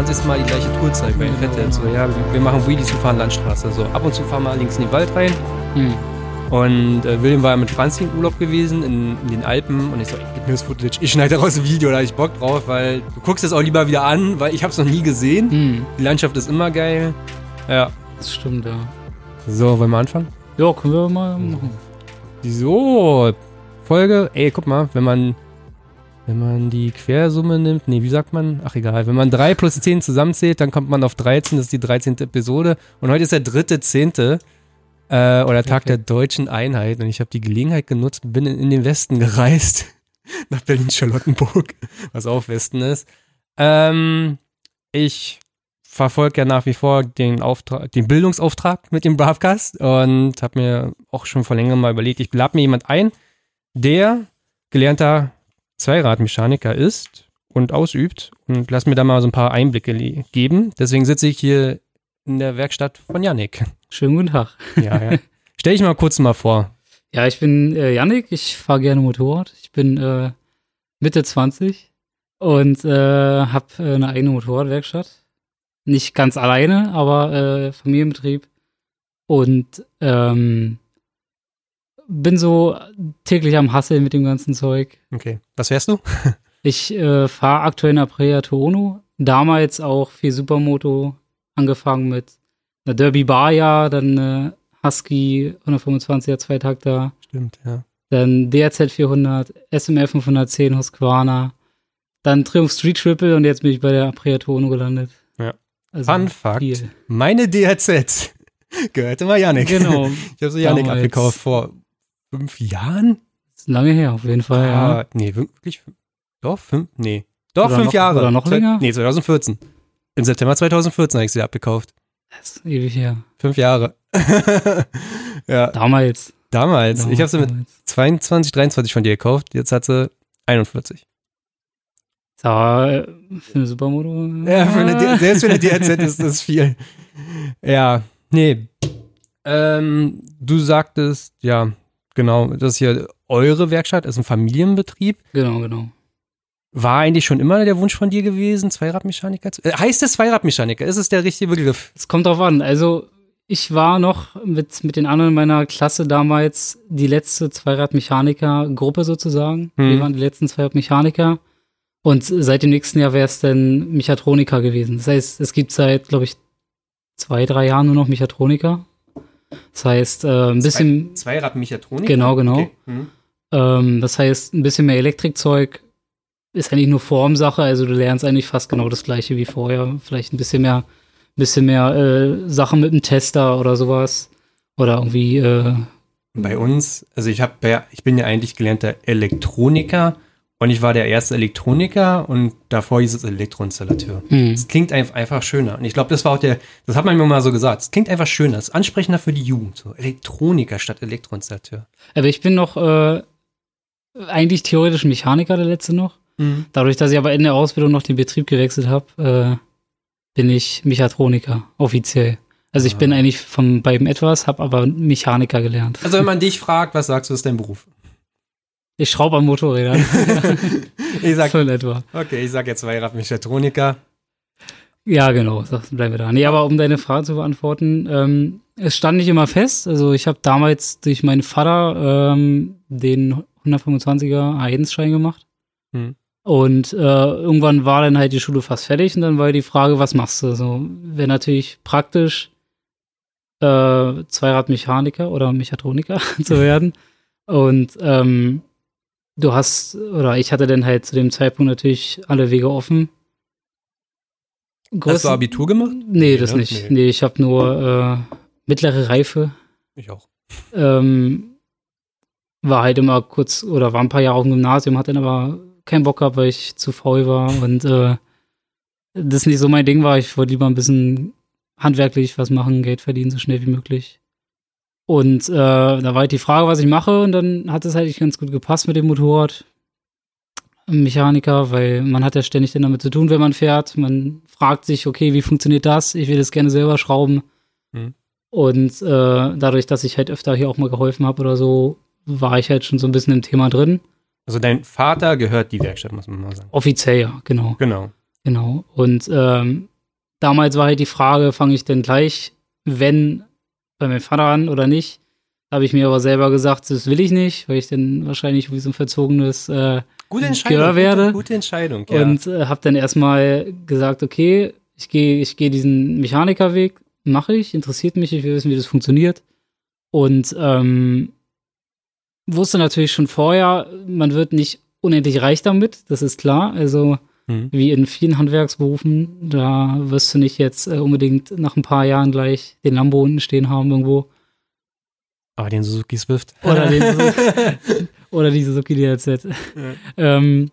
irgendwie zum 20. Mal die gleiche Tour zeigt bei den Fette. So, ja, wir machen Wheelies und fahren Landstraße. So, ab und zu fahren wir links in den Wald rein. Hm. Und äh, William war ja mit Franzi in Urlaub gewesen in, in den Alpen und ich so, ey, gib mir das Footage, ich schneide daraus ein Video, da hab ich Bock drauf, weil du guckst es auch lieber wieder an, weil ich hab's noch nie gesehen. Hm. Die Landschaft ist immer geil. Ja. Das stimmt, ja. So, wollen wir anfangen? Ja, können wir mal machen. So, Folge, ey, guck mal, wenn man, wenn man die Quersumme nimmt, nee, wie sagt man? Ach egal, wenn man 3 plus 10 zusammenzählt, dann kommt man auf 13, das ist die 13. Episode und heute ist der dritte Zehnte äh, oder Tag Okay. der deutschen Einheit und ich habe die Gelegenheit genutzt, bin in, in den Westen gereist, nach Berlin-Charlottenburg, was auch Westen ist. Ähm, ich verfolge ja nach wie vor den Auftrag, den Bildungsauftrag mit dem Bravcast und habe mir auch schon vor längerem mal überlegt, ich lade mir jemand ein, der gelernter Zweiradmechaniker ist und ausübt und lass mir da mal so ein paar Einblicke geben. Deswegen sitze ich hier in der Werkstatt von Yannick. Schönen guten Tag. Ja, ja. Stell dich mal kurz mal vor. Ja, ich bin äh, Yannick, ich fahre gerne Motorrad. Ich bin äh, Mitte 20 und äh, habe äh, eine eigene Motorradwerkstatt. Nicht ganz alleine, aber äh, Familienbetrieb. Und ähm, bin so täglich am Hasseln mit dem ganzen Zeug. Okay. Was fährst du? Ich äh, fahre aktuell eine Aprilia Tuono. Damals auch viel Supermoto. Angefangen mit einer Derby Baja, dann eine Husky 125er Zweitakter. Stimmt, ja. Dann DRZ 400, SMR 510 Husqvarna, dann Triumph Street Triple und jetzt bin ich bei der Aprilia Tuono gelandet. Ja. Also Fun Fact. viel. Meine DRZ gehörte mal Yannick. Genau. Ich habe sie Yannick Damals. abgekauft vor fünf Jahren. Ist lange her, auf jeden Fall, ja. Ah, nee, wirklich? Doch, fünf? Nee. Doch, Oder fünf noch- Jahre. oder noch länger? Nee, 2014. Im September 2014 habe ich sie abgekauft. Das ist ewig her. Fünf Jahre. ja, Damals. damals. Ich habe sie mit Damals. 22, 23 von dir gekauft. Jetzt hat sie 41. Ja, äh, für eine Supermoto. Ja, für eine, selbst für eine DRZ ist das viel. Ja, nee. Ähm, du sagtest, ja, genau, das ist hier eure Werkstatt, ist ein Familienbetrieb. Genau, genau. War eigentlich schon immer der Wunsch von dir gewesen, Zweiradmechaniker zu. Äh, heißt es Zweiradmechaniker? Ist es der richtige Begriff? Es kommt drauf an. Also, ich war noch mit, mit den anderen in meiner Klasse damals die letzte Zweirad-Mechaniker-Gruppe sozusagen. Hm. Wir waren die letzten Zweirad-Mechaniker. Und seit dem nächsten Jahr wäre es dann Mechatroniker gewesen. Das heißt, es gibt seit, glaube ich, zwei, drei Jahren nur noch Mechatroniker. Das heißt, äh, ein bisschen, Zweiradmechatroniker? Genau, genau. Okay. Hm. ähm, das heißt, ein bisschen mehr Elektrikzeug ist eigentlich nur Formsache. Also du lernst eigentlich fast genau das gleiche wie vorher. Vielleicht ein bisschen mehr, bisschen mehr äh, Sachen mit einem Tester oder sowas. Oder irgendwie, äh, Bei uns, also ich habe ich bin ja eigentlich gelernter Elektroniker und ich war der erste Elektroniker und davor hieß es Elektroinstallateur. hm. Es klingt einfach, schöner. Und ich glaube, das war auch der, das hat man mir mal so gesagt. Es klingt einfach schöner, es ist ansprechender für die Jugend. So Elektroniker statt Elektroinstallateur. Aber ich bin noch äh, eigentlich theoretisch Mechaniker, der letzte noch. Dadurch, dass ich aber in der Ausbildung noch den Betrieb gewechselt habe, äh, bin ich Mechatroniker, offiziell. Also ich Ah. bin eigentlich von beiden etwas, habe aber Mechaniker gelernt. Also wenn man dich fragt, was sagst du, ist dein Beruf? Ich schraube an Motorrädern. Ich sag, so in etwa. okay, ich sag jetzt Zweiradmechatroniker. Ja, genau, bleiben wir da. Nee, aber um deine Frage zu beantworten, ähm, es stand nicht immer fest. Also ich habe damals durch meinen Vater ähm, den 125er A1-Schein gemacht. Hm. Und äh, irgendwann war dann halt die Schule fast fertig und dann war die Frage, was machst du? So, wäre natürlich praktisch, äh, Zweiradmechaniker oder Mechatroniker zu werden. Und ähm, du hast, oder ich hatte dann halt zu dem Zeitpunkt natürlich alle Wege offen. Hast du Abitur gemacht? Nee, das ne? nicht. Nee, ich habe nur äh, mittlere Reife. Ich auch. Ähm, war halt immer kurz oder war ein paar Jahre auf dem Gymnasium, hatte dann aber keinen Bock gehabt, weil ich zu faul war und äh, das nicht so mein Ding war. Ich wollte lieber ein bisschen handwerklich was machen, Geld verdienen, so schnell wie möglich. Und äh, da war halt die Frage, was ich mache und dann hat es halt ganz gut gepasst mit dem Motorrad. Mechaniker, weil man hat ja ständig dann damit zu tun, wenn man fährt. Man fragt sich, okay, wie funktioniert das? Ich will das gerne selber schrauben. Mhm. Und äh, dadurch, dass ich halt öfter hier auch mal geholfen habe oder so, war ich halt schon so ein bisschen im Thema drin. Also dein Vater gehört die Werkstatt, muss man mal sagen. Offiziell ja, genau. Genau. Genau. Und ähm, damals war halt die Frage, fange ich denn gleich, wenn bei meinem Vater an oder nicht? Habe ich mir aber selber gesagt, das will ich nicht, weil ich dann wahrscheinlich wie so ein verzogenes äh, Gute Entscheidung. Gehör werde. Gute, gute Entscheidung, ja. und äh, habe dann erstmal gesagt, okay, ich gehe ich gehe diesen Mechanikerweg, mache ich, interessiert mich, ich will wissen, wie das funktioniert. Und ähm, wusste natürlich schon vorher, man wird nicht unendlich reich damit, das ist klar. Also Mhm. wie in vielen Handwerksberufen, da wirst du nicht jetzt äh, unbedingt nach ein paar Jahren gleich den Lambo unten stehen haben irgendwo. Aber den Suzuki Swift. Oder den Oder die Suzuki DLZ. Ähm,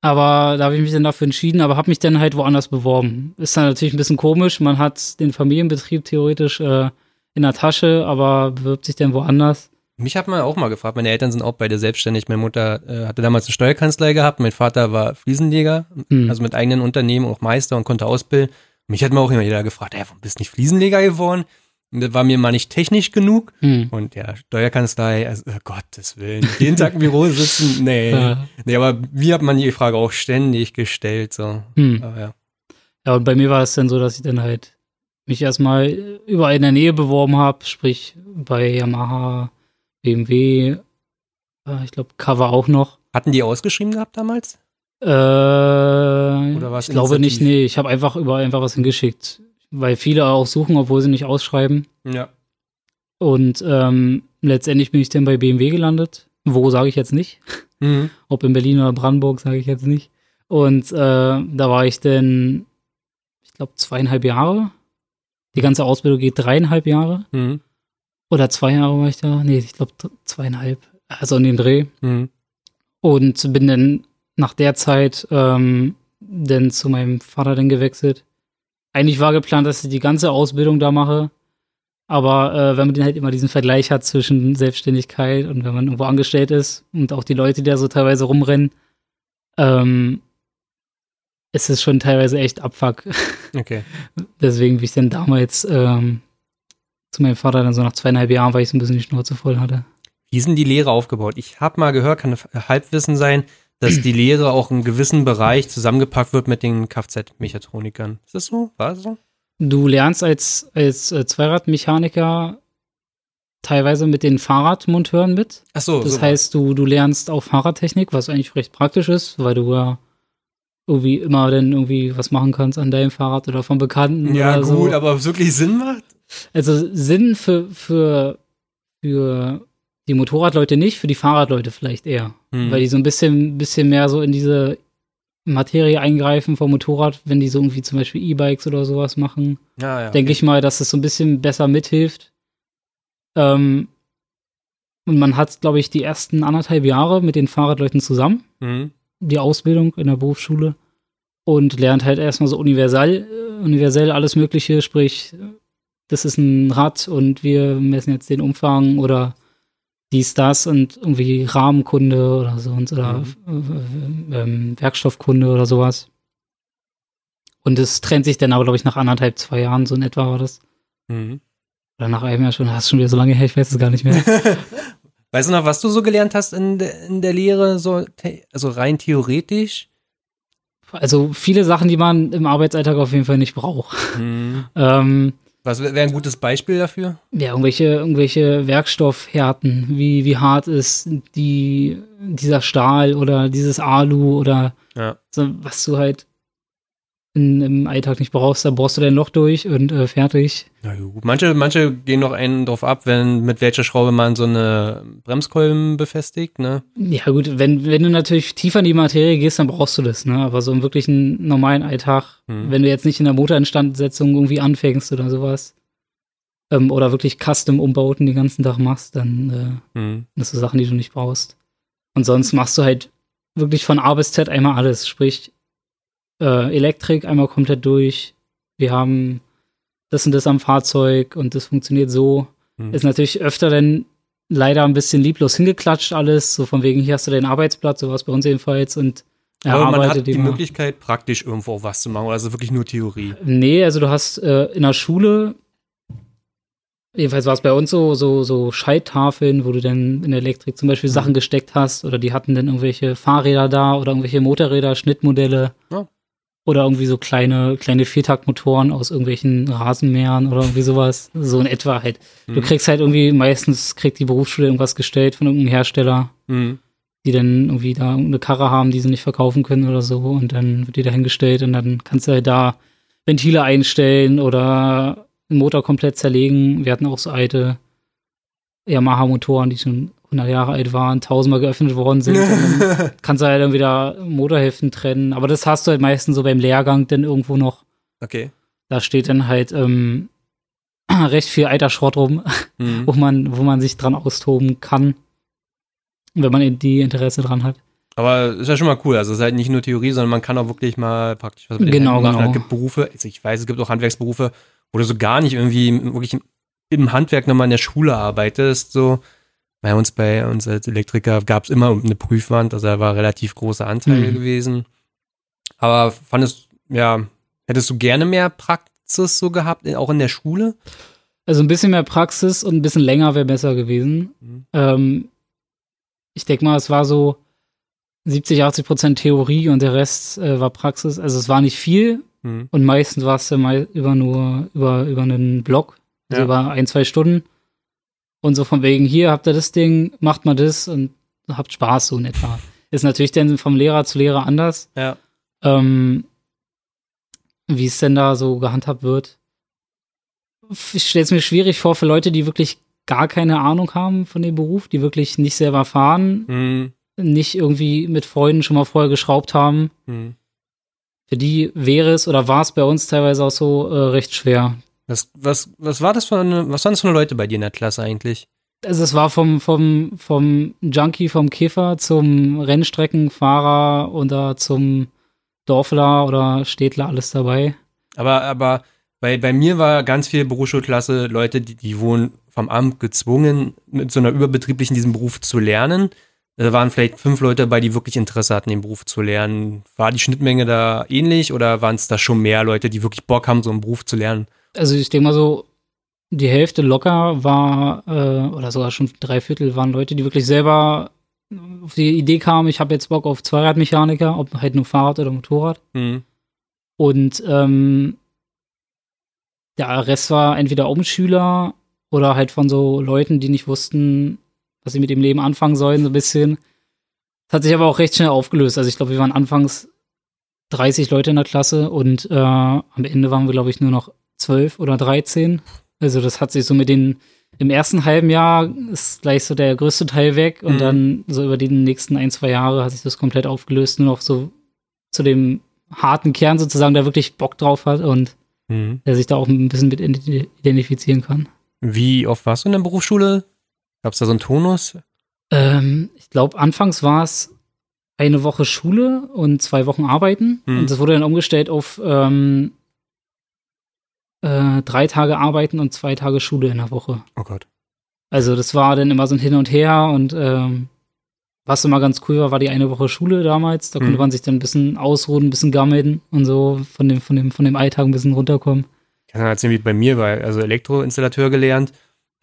aber da habe ich mich dann dafür entschieden, aber habe mich dann halt woanders beworben. Ist dann natürlich ein bisschen komisch. Man hat den Familienbetrieb theoretisch äh, in der Tasche, aber bewirbt sich dann woanders. Mich hat man auch mal gefragt, meine Eltern sind auch beide selbstständig. Meine Mutter äh, hatte damals eine Steuerkanzlei gehabt, mein Vater war Fliesenleger, Hm. also mit eigenen Unternehmen, auch Meister und konnte ausbilden. Mich hat mir auch immer jeder gefragt, warum bist du nicht Fliesenleger geworden? Und das war mir mal nicht technisch genug. Hm. Und ja, Steuerkanzlei, also oh Gottes Willen, jeden Tag im Büro sitzen, nee. Ja. Nee, aber mir hat man die Frage auch ständig gestellt, so. Hm. Aber ja. Ja, und bei mir war es dann so, dass ich dann halt mich erstmal überall in der Nähe beworben habe, sprich bei Yamaha, BMW, äh, ich glaube Cover auch noch. Hatten die ausgeschrieben gehabt damals? Äh, Oder war's ich glaube nicht, nee, ich habe einfach überall einfach was hingeschickt, weil viele auch suchen, obwohl sie nicht ausschreiben. Ja. Und ähm, letztendlich bin ich dann bei BMW gelandet. Wo sage ich jetzt nicht. Mhm. Ob in Berlin oder Brandenburg, sage ich jetzt nicht. Und äh, da war ich dann, ich glaube, zweieinhalb Jahre. Die ganze Ausbildung geht dreieinhalb Jahre. Mhm. Oder zwei Jahre war ich da. Nee, ich glaube zweieinhalb. Also in dem Dreh. Mhm. Und bin dann nach der Zeit ähm, dann zu meinem Vater dann gewechselt. Eigentlich war geplant, dass ich die ganze Ausbildung da mache. Aber äh, wenn man den halt immer diesen Vergleich hat zwischen Selbstständigkeit und wenn man irgendwo angestellt ist und auch die Leute, die da so teilweise rumrennen, ähm, ist es schon teilweise echt Abfuck. Okay. Deswegen bin ich dann damals ähm, zu meinem Vater dann so nach zweieinhalb Jahren, weil ich so ein bisschen die Schnauze voll hatte. Wie sind die Lehre aufgebaut? Ich habe mal gehört, kann Halbwissen sein, dass die Lehre auch in gewissen Bereich zusammengepackt wird mit den Kfz-Mechatronikern. Ist das so? War das so? Du lernst als, als äh, Zweiradmechaniker teilweise mit den Fahrradmonteuren mit. Ach so. Das so heißt, du, du lernst auch Fahrradtechnik, was eigentlich recht praktisch ist, weil du ja irgendwie immer dann irgendwie was machen kannst an deinem Fahrrad oder vom Bekannten Ja, oder gut, so. aber ob es wirklich Sinn macht? Also Sinn für, für, für die Motorradleute nicht, für die Fahrradleute vielleicht eher. Hm. Weil die so ein bisschen, bisschen mehr so in diese Materie eingreifen vom Motorrad, wenn die so irgendwie zum Beispiel E-Bikes oder sowas machen. ja, ja. denke ich mal, dass es so ein bisschen besser mithilft. Ähm, und man hat, glaube ich, die ersten anderthalb Jahre mit den Fahrradleuten zusammen, Mhm. die Ausbildung in der Berufsschule, und lernt halt erstmal so universell, äh, universell alles Mögliche, sprich, das ist ein Rad und wir messen jetzt den Umfang oder dies, das und irgendwie Rahmenkunde oder so und oder äh, ähm, Werkstoffkunde oder sowas. Und es trennt sich dann aber, glaube ich, nach anderthalb, zwei Jahren, so in etwa war das. Mhm. Oder nach einem Jahr schon, das ist schon wieder so lange her, ich weiß es gar nicht mehr. Weißt du noch, was du so gelernt hast in, de, in der Lehre, so, also rein theoretisch? Also viele Sachen, die man im Arbeitsalltag auf jeden Fall nicht braucht. Mhm. Ähm, Was wäre ein gutes Beispiel dafür? ja, irgendwelche, irgendwelche Werkstoffhärten, wie, wie hart ist die, dieser Stahl oder dieses Alu oder Ja. so, was du halt in, im Alltag nicht brauchst, da brauchst du dein Loch durch und äh, fertig. Na gut. Manche, manche gehen noch einen drauf ab, wenn mit welcher Schraube man so eine Bremskolben befestigt, ne? Ja gut, wenn, wenn du natürlich tiefer in die Materie gehst, dann brauchst du das, ne? Aber so im wirklichen normalen Alltag, Hm. wenn du jetzt nicht in der Motorinstandsetzung irgendwie anfängst oder sowas, ähm, oder wirklich Custom-Umbauten den ganzen Tag machst, dann äh, Mhm. das sind Sachen, die du nicht brauchst. Und sonst machst du halt wirklich von A bis Z einmal alles. Sprich, äh, Elektrik einmal komplett durch. Wir haben das und das am Fahrzeug und das funktioniert so. Mhm. Ist natürlich öfter dann leider ein bisschen lieblos hingeklatscht alles. So von wegen, hier hast du deinen Arbeitsplatz, so war es bei uns jedenfalls. Und Aber man hat die. Möglichkeit, praktisch irgendwo auch was zu machen, also wirklich nur Theorie. Nee, also du hast äh, in der Schule, jedenfalls war es bei uns so, so, so Schalttafeln, wo du dann in der Elektrik zum Beispiel Mhm. Sachen gesteckt hast oder die hatten dann irgendwelche Fahrräder da oder irgendwelche Motorräder, Schnittmodelle. Ja. Oder irgendwie so kleine, kleine Viertaktmotoren aus irgendwelchen Rasenmähern oder irgendwie sowas. So in etwa halt. Du Mhm. kriegst halt irgendwie, meistens kriegt die Berufsschule irgendwas gestellt von irgendeinem Hersteller, Mhm. die dann irgendwie da eine Karre haben, die sie nicht verkaufen können oder so. Und dann wird die da hingestellt und dann kannst du halt da Ventile einstellen oder den Motor komplett zerlegen. Wir hatten auch so alte Yamaha-Motoren, die schon 100 Jahre alt waren, tausendmal geöffnet worden sind. Kannst du halt dann wieder Motorhälften trennen. Aber das hast du halt meistens so beim Lehrgang dann irgendwo noch. okay. Da steht dann halt ähm, recht viel alter Schrott rum, Mhm. wo man, wo man sich dran austoben kann, wenn man die Interesse dran hat. Aber ist ja schon mal cool. Also es ist halt nicht nur Theorie, sondern man kann auch wirklich mal praktisch was mit Genau, machen. genau. Es gibt Berufe, also ich weiß, es gibt auch Handwerksberufe, wo du so gar nicht irgendwie wirklich im Handwerk nochmal in der Schule arbeitest. So bei uns, bei uns als Elektriker gab es immer eine Prüfwand, also da war relativ großer Anteil Mhm. gewesen. Aber fandest, ja, hättest du gerne mehr Praxis so gehabt, auch in der Schule? Also ein bisschen mehr Praxis und ein bisschen länger wäre besser gewesen. Mhm. Ähm, ich denke mal, es war so 70, 80 Prozent Theorie und der Rest äh, war Praxis. Also es war nicht viel Mhm. und meistens war es ja mal über nur über, über einen Blog, also Ja. über ein, zwei Stunden. Und so von wegen, hier habt ihr das Ding, macht mal das und habt Spaß so in etwa. Ist natürlich dann vom Lehrer zu Lehrer anders. Ja. Ähm, wie es denn da so gehandhabt wird. Ich stelle es mir schwierig vor für Leute, die wirklich gar keine Ahnung haben von dem Beruf, die wirklich nicht selber fahren, Mhm. nicht irgendwie mit Freunden schon mal vorher geschraubt haben. Mhm. Für die wäre es oder war es bei uns teilweise auch so äh, recht schwer. Was, was, was war das für eine, was waren das für eine Leute bei dir in der Klasse eigentlich? Also es war vom, vom, vom Junkie, vom Käfer zum Rennstreckenfahrer oder zum Dorfler oder Städtler alles dabei. Aber, aber bei, bei mir war ganz viel Berufsschulklasse Leute, die, die wurden vom Amt gezwungen, mit so einer überbetrieblichen diesen Beruf zu lernen. Da waren vielleicht fünf Leute dabei, die wirklich Interesse hatten, den Beruf zu lernen. War die Schnittmenge da ähnlich oder waren es da schon mehr Leute, die wirklich Bock haben, so einen Beruf zu lernen? Also ich denke mal so, die Hälfte locker war, äh, oder sogar schon drei Viertel waren Leute, die wirklich selber auf die Idee kamen, ich habe jetzt Bock auf Zweiradmechaniker, ob halt nur Fahrrad oder Motorrad. Mhm. Und ähm, der Rest war entweder Umschüler oder halt von so Leuten, die nicht wussten, was sie mit dem Leben anfangen sollen, so ein bisschen. Das hat sich aber auch recht schnell aufgelöst. Also ich glaube, wir waren anfangs 30 Leute in der Klasse und äh, am Ende waren wir, glaube ich, nur noch 12 oder 13. Also das hat sich so mit den, im ersten halben Jahr ist gleich so der größte Teil weg und Mhm. dann so über die nächsten ein, zwei Jahre hat sich das komplett aufgelöst, nur noch so zu dem harten Kern sozusagen, der wirklich Bock drauf hat und Mhm. der sich da auch ein bisschen mit ident- identifizieren kann. Wie oft warst du in der Berufsschule? Gab es da so einen Tonus? Ähm, ich glaube, anfangs war es eine Woche Schule und zwei Wochen Arbeiten. Mhm. Und das wurde dann umgestellt auf ähm, äh, drei Tage Arbeiten und zwei Tage Schule in der Woche. Oh Gott. Also das war dann immer so ein Hin und Her und ähm, was immer ganz cool war, war die eine Woche Schule damals. Da konnte Mhm. man sich dann ein bisschen ausruhen, ein bisschen gammeln und so von dem, von dem, von dem Alltag ein bisschen runterkommen. Ich kann erzählen, wie bei mir war, also Elektroinstallateur gelernt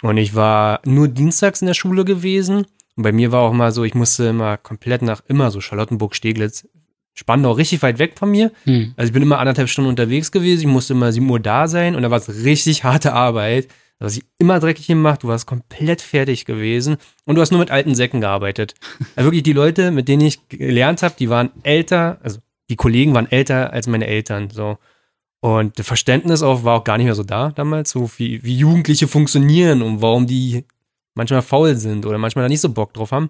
und ich war nur dienstags in der Schule gewesen und bei mir war auch mal so, ich musste immer komplett nach immer so Charlottenburg, Steglitz, Spandau, richtig weit weg von mir. Hm. Also ich bin immer anderthalb Stunden unterwegs gewesen, ich musste immer 7 Uhr da sein und da war es richtig harte Arbeit. Du hast dich immer dreckig gemacht, du warst komplett fertig gewesen und du hast nur mit alten Säcken gearbeitet. Also wirklich die Leute, mit denen ich gelernt habe, die waren älter, also die Kollegen waren älter als meine Eltern, so. Und das Verständnis auch war auch gar nicht mehr so da damals, so wie, wie Jugendliche funktionieren und warum die manchmal faul sind oder manchmal da nicht so Bock drauf haben.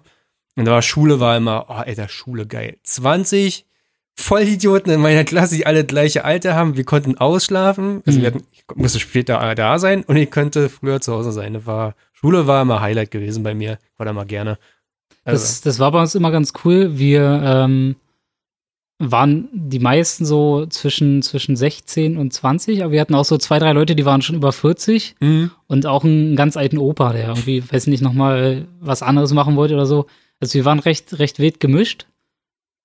Und da war Schule war immer, oh, Alter, Schule geil. 20 Vollidioten in meiner Klasse, die alle gleiche Alter haben. Wir konnten ausschlafen. Also Mhm. wir hatten, ich musste später da sein und ich könnte früher zu Hause sein. Das war, Schule war immer Highlight gewesen bei mir. War da mal gerne. Also, Das, das war bei uns immer ganz cool. Wir ähm, waren die meisten so zwischen, zwischen 16 und 20, aber wir hatten auch so zwei, drei Leute, die waren schon über 40 mhm. und auch einen ganz alten Opa, der irgendwie, weiß nicht, nochmal was anderes machen wollte oder so. Also wir waren recht, recht wild gemischt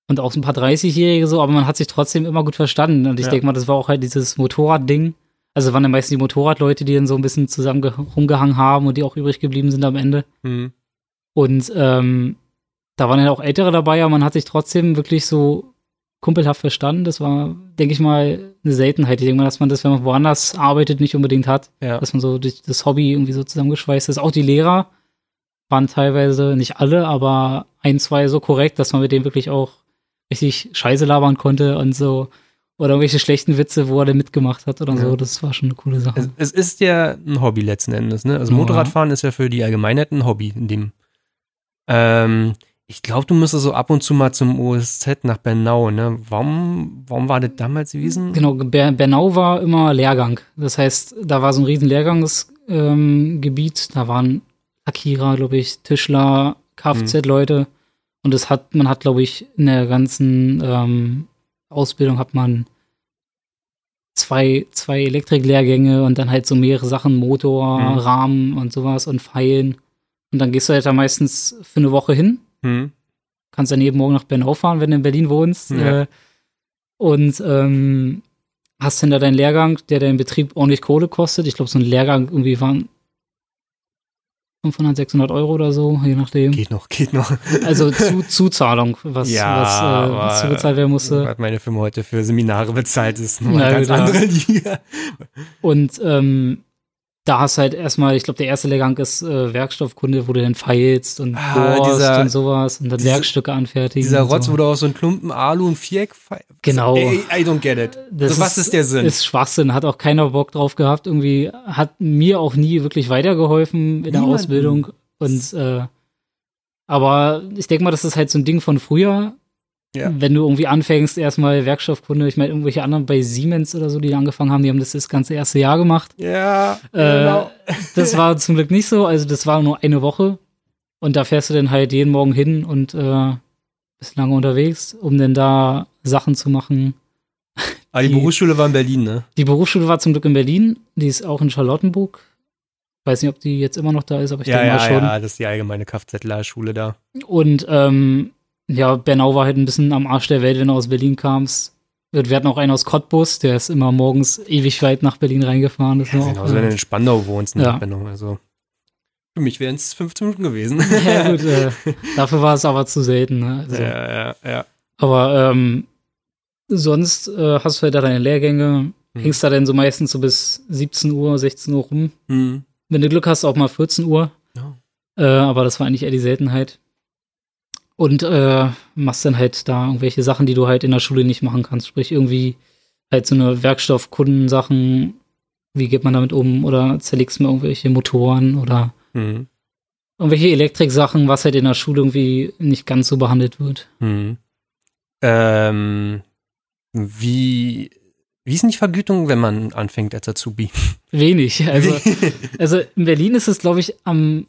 und auch so ein paar 30-Jährige so, aber man hat sich trotzdem immer gut verstanden. Und ich Ja. denke mal, das war auch halt dieses Motorrad-Ding. Also waren ja meistens die Motorradleute, die dann so ein bisschen zusammen ge- rumgehangen haben und die auch übrig geblieben sind am Ende. Mhm. Und ähm, da waren ja auch Ältere dabei, aber man hat sich trotzdem wirklich so kumpelhaft verstanden. Das war, denke ich mal, eine Seltenheit. Ich denke mal, dass man das, wenn man woanders arbeitet, nicht unbedingt hat. Ja. Dass man so durch das Hobby irgendwie so zusammengeschweißt ist. Auch die Lehrer waren teilweise, nicht alle, aber ein, zwei so korrekt, dass man mit denen wirklich auch richtig Scheiße labern konnte und so. Oder irgendwelche schlechten Witze, wo er denn mitgemacht hat oder Ja. so. Das war schon eine coole Sache. Es, es ist ja ein Hobby letzten Endes, ne? Also Ja. Motorradfahren ist ja für die Allgemeinheit ein Hobby, in dem. Ähm, ich glaube, du müsstest so ab und zu mal zum OSZ nach Bernau, ne? Warum, warum war das damals gewesen? Genau, Ber Bernau war immer Lehrgang. Das heißt, da war so ein riesen Lehrgangsgebiet. Ähm, da waren Lackierer, glaube ich, Tischler, Kfz-Leute. Und das hat, man hat, glaube ich, in der ganzen ähm, Ausbildung hat man zwei, zwei Elektriklehrgänge und dann halt so mehrere Sachen, Motor, Mhm. Rahmen und sowas und Pfeilen. Und dann gehst du halt da meistens für eine Woche hin Hm. kannst dann jeden Morgen nach Bernau fahren, wenn du in Berlin wohnst. Ja. Äh, und ähm, hast dann da deinen Lehrgang, der deinen Betrieb ordentlich Kohle kostet. Ich glaube, so ein Lehrgang irgendwie waren 500, 600 Euro oder so, je nachdem. Geht noch, geht noch. Also zu, Zuzahlung, was, Ja, was, äh, was zugezahlt werden musste. Was meine Firma heute für Seminare bezahlt, ist noch Ja, eine ganz andere Liga. Und ähm, da hast du halt erstmal, ich glaube, der erste Lehrgang ist äh, Werkstoffkunde, wo du dann feilst und Ah, dieser- und sowas und dann diese- Werkstücke anfertigen. Dieser Rotz, so. wo du auch so einen Klumpen Alu und Viereck fe- Genau. Ey, I don't get it. Das so, was ist der Sinn? Ist Schwachsinn, hat auch keiner Bock drauf gehabt. Irgendwie hat mir auch nie wirklich weitergeholfen in der Niemanden. Ausbildung. Und äh, aber ich denke mal, das ist halt so ein Ding von früher. Ja. Wenn du irgendwie anfängst, erstmal Werkstoffkunde, ich meine, irgendwelche anderen bei Siemens oder so, die angefangen haben, die haben das das ganze erste Jahr gemacht. ja, Äh, genau. Das war zum Glück nicht so, also das war nur eine Woche. Und da fährst du dann halt jeden Morgen hin und äh, bist lange unterwegs, um dann da Sachen zu machen. Aber die die- Berufsschule war in Berlin, ne? Die Berufsschule war zum Glück in Berlin. Die ist auch in Charlottenburg. Weiß nicht, ob die jetzt immer noch da ist, aber ich Ja, denke ja, mal schon. ja, das ist die allgemeine Kfz-Schule da. Und ähm, ja, Bernau war halt ein bisschen am Arsch der Welt, wenn du aus Berlin kamst. Wir hatten auch einen aus Cottbus, der ist immer morgens ewig weit nach Berlin reingefahren. Das Ja, auch, genauso, wenn du in Spandau wohnst, ne? Ja. Benno, Also, für mich wären es 15 Minuten gewesen. ja, gut, äh, dafür war es aber zu selten. Ne? Also, ja, ja, ja. Aber ähm, sonst äh, hast du halt da deine Lehrgänge, Mhm. hängst da dann so meistens so bis 17 Uhr, 16 Uhr rum. Hm. Wenn du Glück hast, auch mal 14 Uhr. Ja. Äh, aber das war eigentlich eher die Seltenheit. Und äh, machst dann halt da irgendwelche Sachen, die du halt in der Schule nicht machen kannst. Sprich, irgendwie halt so eine Werkstoffkundensachen, wie geht man damit um? Oder zerlegst mal irgendwelche Motoren oder Hm. irgendwelche Elektriksachen, was halt in der Schule irgendwie nicht ganz so behandelt wird. Hm. Ähm, wie, wie ist denn die Vergütung, wenn man anfängt als Azubi? Wenig. Also, also in Berlin ist es, glaube ich, am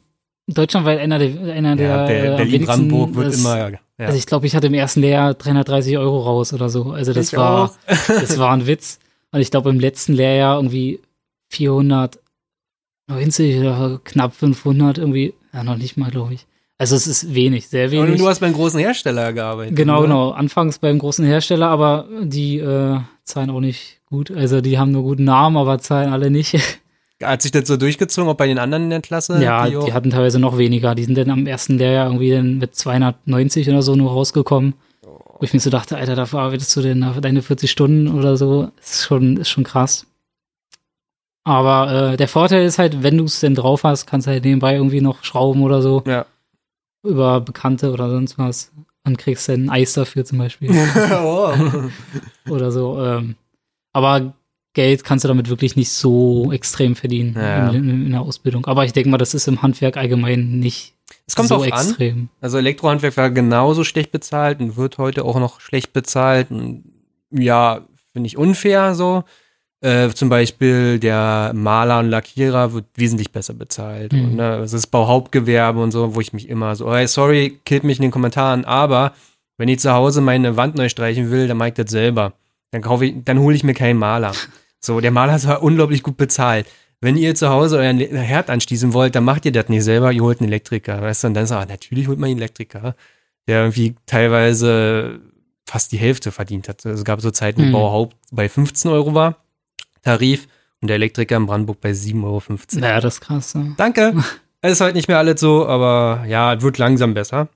deutschlandweit einer der, einer der ja, äh, Ber- am Berlin-Brandenburg wird immer. Ja. Also ich glaube, ich hatte im ersten Lehrjahr 330 Euro raus oder so. Also das Ich war, das war ein Witz. Und ich glaube, im letzten Lehrjahr irgendwie 490 oder knapp 500 irgendwie. Ja, noch nicht mal, glaube ich. Also es ist wenig, sehr Und wenig. du hast beim großen Hersteller gearbeitet. Genau, ne? genau. Anfangs beim großen Hersteller, aber die äh, zahlen auch nicht gut. Also die haben nur guten Namen, aber zahlen alle nicht. Hat sich das so durchgezogen, auch bei den anderen in der Klasse? ja, die die hatten teilweise noch weniger. Die sind dann am ersten Lehrjahr irgendwie dann mit 290 oder so nur rausgekommen. Wo ich mir so dachte, Alter, dafür arbeitest du denn deine 40 Stunden oder so. Ist schon, ist schon krass. Aber äh, der Vorteil ist halt, wenn du es denn drauf hast, kannst du halt nebenbei irgendwie noch schrauben oder so. Ja. Über Bekannte oder sonst was. Und kriegst dann ein Eis dafür zum Beispiel. oh. oder so. Ähm, aber Geld kannst du damit wirklich nicht so extrem verdienen Ja. in, in, in der Ausbildung. Aber ich denke mal, das ist im Handwerk allgemein nicht Es kommt so drauf an. extrem. Also Elektrohandwerk war genauso schlecht bezahlt und wird heute auch noch schlecht bezahlt. Und ja, finde ich unfair so. Äh, zum Beispiel der Maler und Lackierer wird wesentlich besser bezahlt. Mhm. Und, ne, es ist Bauhauptgewerbe und so, wo ich mich immer so, hey, sorry, killt mich in den Kommentaren, aber wenn ich zu Hause meine Wand neu streichen will, dann mache ich das selber. Dann kaufe ich, dann hole ich mir keinen Maler. So, der Maler ist unglaublich gut bezahlt. Wenn ihr zu Hause euren Herd anschließen wollt, dann macht ihr das nicht selber, ihr holt einen Elektriker, weißt du? Und dann er, ah, natürlich holt man einen Elektriker, der irgendwie teilweise fast die Hälfte verdient hat. Es gab so Zeiten, wo Mhm. Bauhaupt bei 15 Euro war, Tarif, und der Elektriker in Brandenburg bei 7,15 Euro. Ja, das ist krass. Ja. Danke. Es ist halt nicht mehr alles so, aber ja, es wird langsam besser.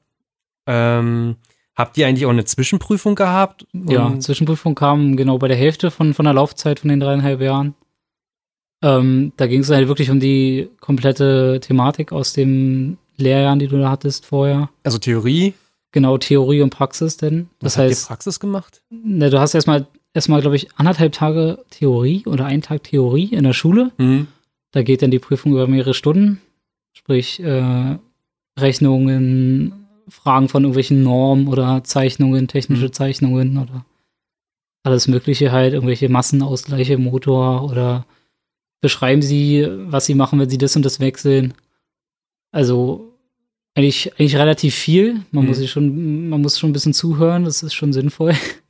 Ähm, Habt ihr eigentlich auch eine Zwischenprüfung gehabt? Ja, Zwischenprüfung kam genau bei der Hälfte von, von der Laufzeit von den dreieinhalb Jahren. Ähm, da ging es halt wirklich um die komplette Thematik aus den Lehrjahren, die du da hattest vorher. Also Theorie. Genau, Theorie und Praxis denn. Was Das habt ihr heißt, Praxis gemacht? ne, du hast erstmal, erstmal, glaube ich, anderthalb Tage Theorie oder einen Tag Theorie in der Schule. Mhm. Da geht dann die Prüfung über mehrere Stunden. Sprich, äh, Rechnungen, Fragen von irgendwelchen Normen oder Zeichnungen, technische Mhm. Zeichnungen oder alles Mögliche halt, irgendwelche Massenausgleiche, im Motor oder beschreiben sie, was sie machen, wenn sie das und das wechseln. Also eigentlich, eigentlich relativ viel. Man Mhm. muss sich schon, man muss schon ein bisschen zuhören, das ist schon sinnvoll.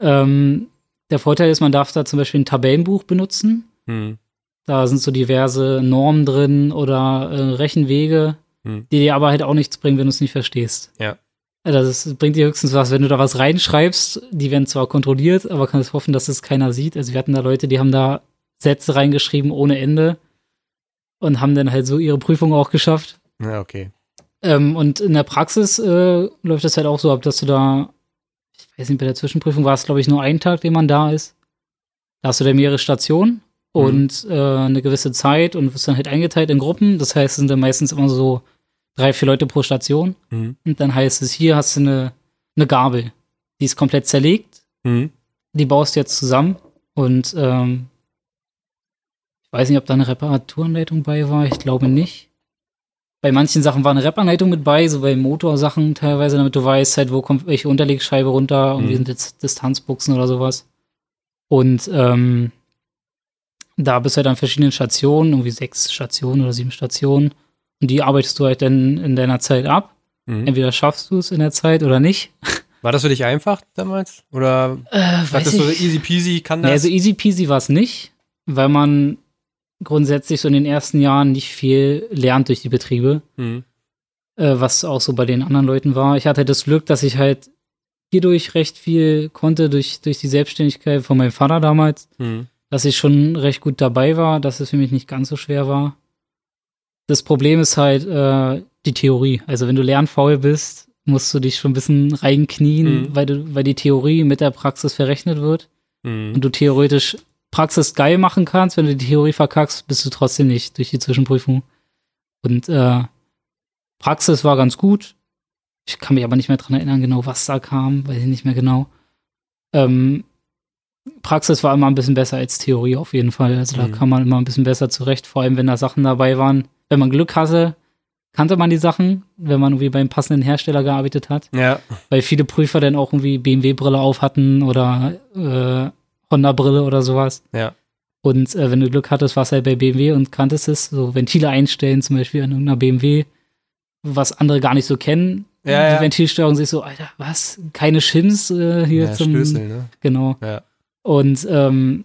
ähm, der Vorteil ist, man darf da zum Beispiel ein Tabellenbuch benutzen. Mhm. Da sind so diverse Normen drin oder äh, Rechenwege, Hm. die dir aber halt auch nichts bringen, wenn du es nicht verstehst. Ja. Also das bringt dir höchstens was, wenn du da was reinschreibst. Die werden zwar kontrolliert, aber kannst hoffen, dass es keiner sieht. Also wir hatten da Leute, die haben da Sätze reingeschrieben ohne Ende und haben dann halt so ihre Prüfung auch geschafft. Ja, okay. Ähm, und in der Praxis äh, läuft das halt auch so ab, dass du da, ich weiß nicht, bei der Zwischenprüfung war es, glaube ich, nur ein Tag, den man da ist. Da hast du dann mehrere Stationen und äh, eine gewisse Zeit und wirst dann halt eingeteilt in Gruppen. Das heißt, es sind dann meistens immer so drei, vier Leute pro Station. Mhm. Und dann heißt es, hier hast du eine, eine Gabel. Die ist komplett zerlegt. Mhm. Die baust du jetzt zusammen. Und ähm, ich weiß nicht, ob da eine Reparaturanleitung bei war. Ich glaube nicht. Bei manchen Sachen war eine Repanleitung mit bei, so bei Motorsachen teilweise, damit du weißt, halt, wo kommt welche Unterlegscheibe runter und Mhm. wie sind jetzt Distanzbuchsen oder sowas. Und ähm, da bist du halt an verschiedenen Stationen, irgendwie sechs Stationen oder sieben Stationen. Und die arbeitest du halt dann in deiner Zeit ab. Mhm. Entweder schaffst du es in der Zeit oder nicht. War das für dich einfach damals? Oder Äh, dachtest du so easy peasy, kann Nee, das? also easy peasy war es nicht, weil man grundsätzlich so in den ersten Jahren nicht viel lernt durch die Betriebe, Mhm. äh, was auch so bei den anderen Leuten war. Ich hatte das Glück, dass ich halt hierdurch recht viel konnte durch, durch die Selbstständigkeit von meinem Vater damals, Mhm. Dass ich schon recht gut dabei war, dass es für mich nicht ganz so schwer war. Das Problem ist halt äh, die Theorie. Also wenn du lernfaul bist, musst du dich schon ein bisschen reinknien, Mhm. weil, du, weil die Theorie mit der Praxis verrechnet wird Mhm. und du theoretisch Praxis geil machen kannst, wenn du die Theorie verkackst, bist du trotzdem nicht durch die Zwischenprüfung. Und äh, Praxis war ganz gut. Ich kann mich aber nicht mehr dran erinnern, genau was da kam, weiß ich nicht mehr genau. Ähm, Praxis war immer ein bisschen besser als Theorie auf jeden Fall. Also da Mhm. kam man immer ein bisschen besser zurecht, vor allem wenn da Sachen dabei waren. Wenn man Glück hatte, kannte man die Sachen, wenn man irgendwie beim passenden Hersteller gearbeitet hat Ja. weil viele Prüfer dann auch irgendwie BMW-Brille auf hatten oder äh, Honda-Brille oder sowas. Ja. Und äh, wenn du Glück hattest, warst du halt bei BMW und kanntest es, so Ventile einstellen, zum Beispiel an irgendeiner BMW, was andere gar nicht so kennen. Ja, die ja. Ventilsteuerung sich so, Alter, was? Keine Shims äh, hier ja, zum. Stößel, ne? Genau. Ja. Und ähm,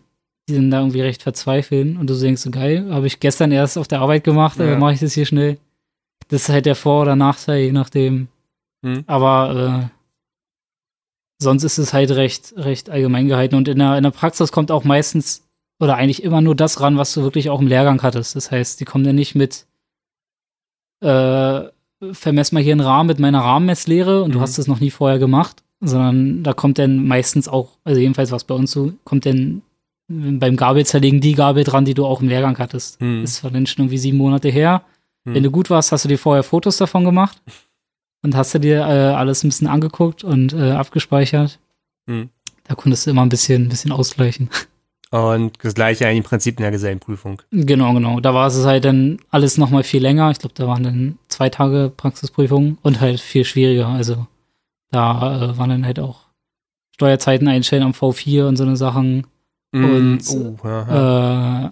die sind da irgendwie recht verzweifeln und du denkst so, geil, habe ich gestern erst auf der Arbeit gemacht, äh, Ja. mache ich das hier schnell. Das ist halt der Vor- oder Nachteil, je nachdem. Mhm. Aber äh, sonst ist es halt recht, recht allgemein gehalten. Und in der, in der Praxis kommt auch meistens oder eigentlich immer nur das ran, was du wirklich auch im Lehrgang hattest. Das heißt, die kommen dann nicht mit äh, vermess mal hier einen Rahmen mit meiner Rahmenmesslehre und du Mhm. hast das noch nie vorher gemacht, sondern da kommt dann meistens auch, also jedenfalls was bei uns so, kommt dann beim Gabel zerlegen die Gabel dran, die du auch im Lehrgang hattest. Mhm. Das war dann schon irgendwie sieben Monate her. Mhm. Wenn du gut warst, hast du dir vorher Fotos davon gemacht und hast du dir äh, alles ein bisschen angeguckt und äh, abgespeichert. Mhm. Da konntest du immer ein bisschen, ein bisschen ausgleichen. Und das gleiche eigentlich im Prinzip in der Gesellenprüfung. Genau, genau. Da war es halt dann alles nochmal viel länger. Ich glaube, da waren dann zwei Tage Praxisprüfung und halt viel schwieriger. Also da äh, waren dann halt auch Steuerzeiten einstellen am V4 und so eine Sachen. Und, oh, Äh,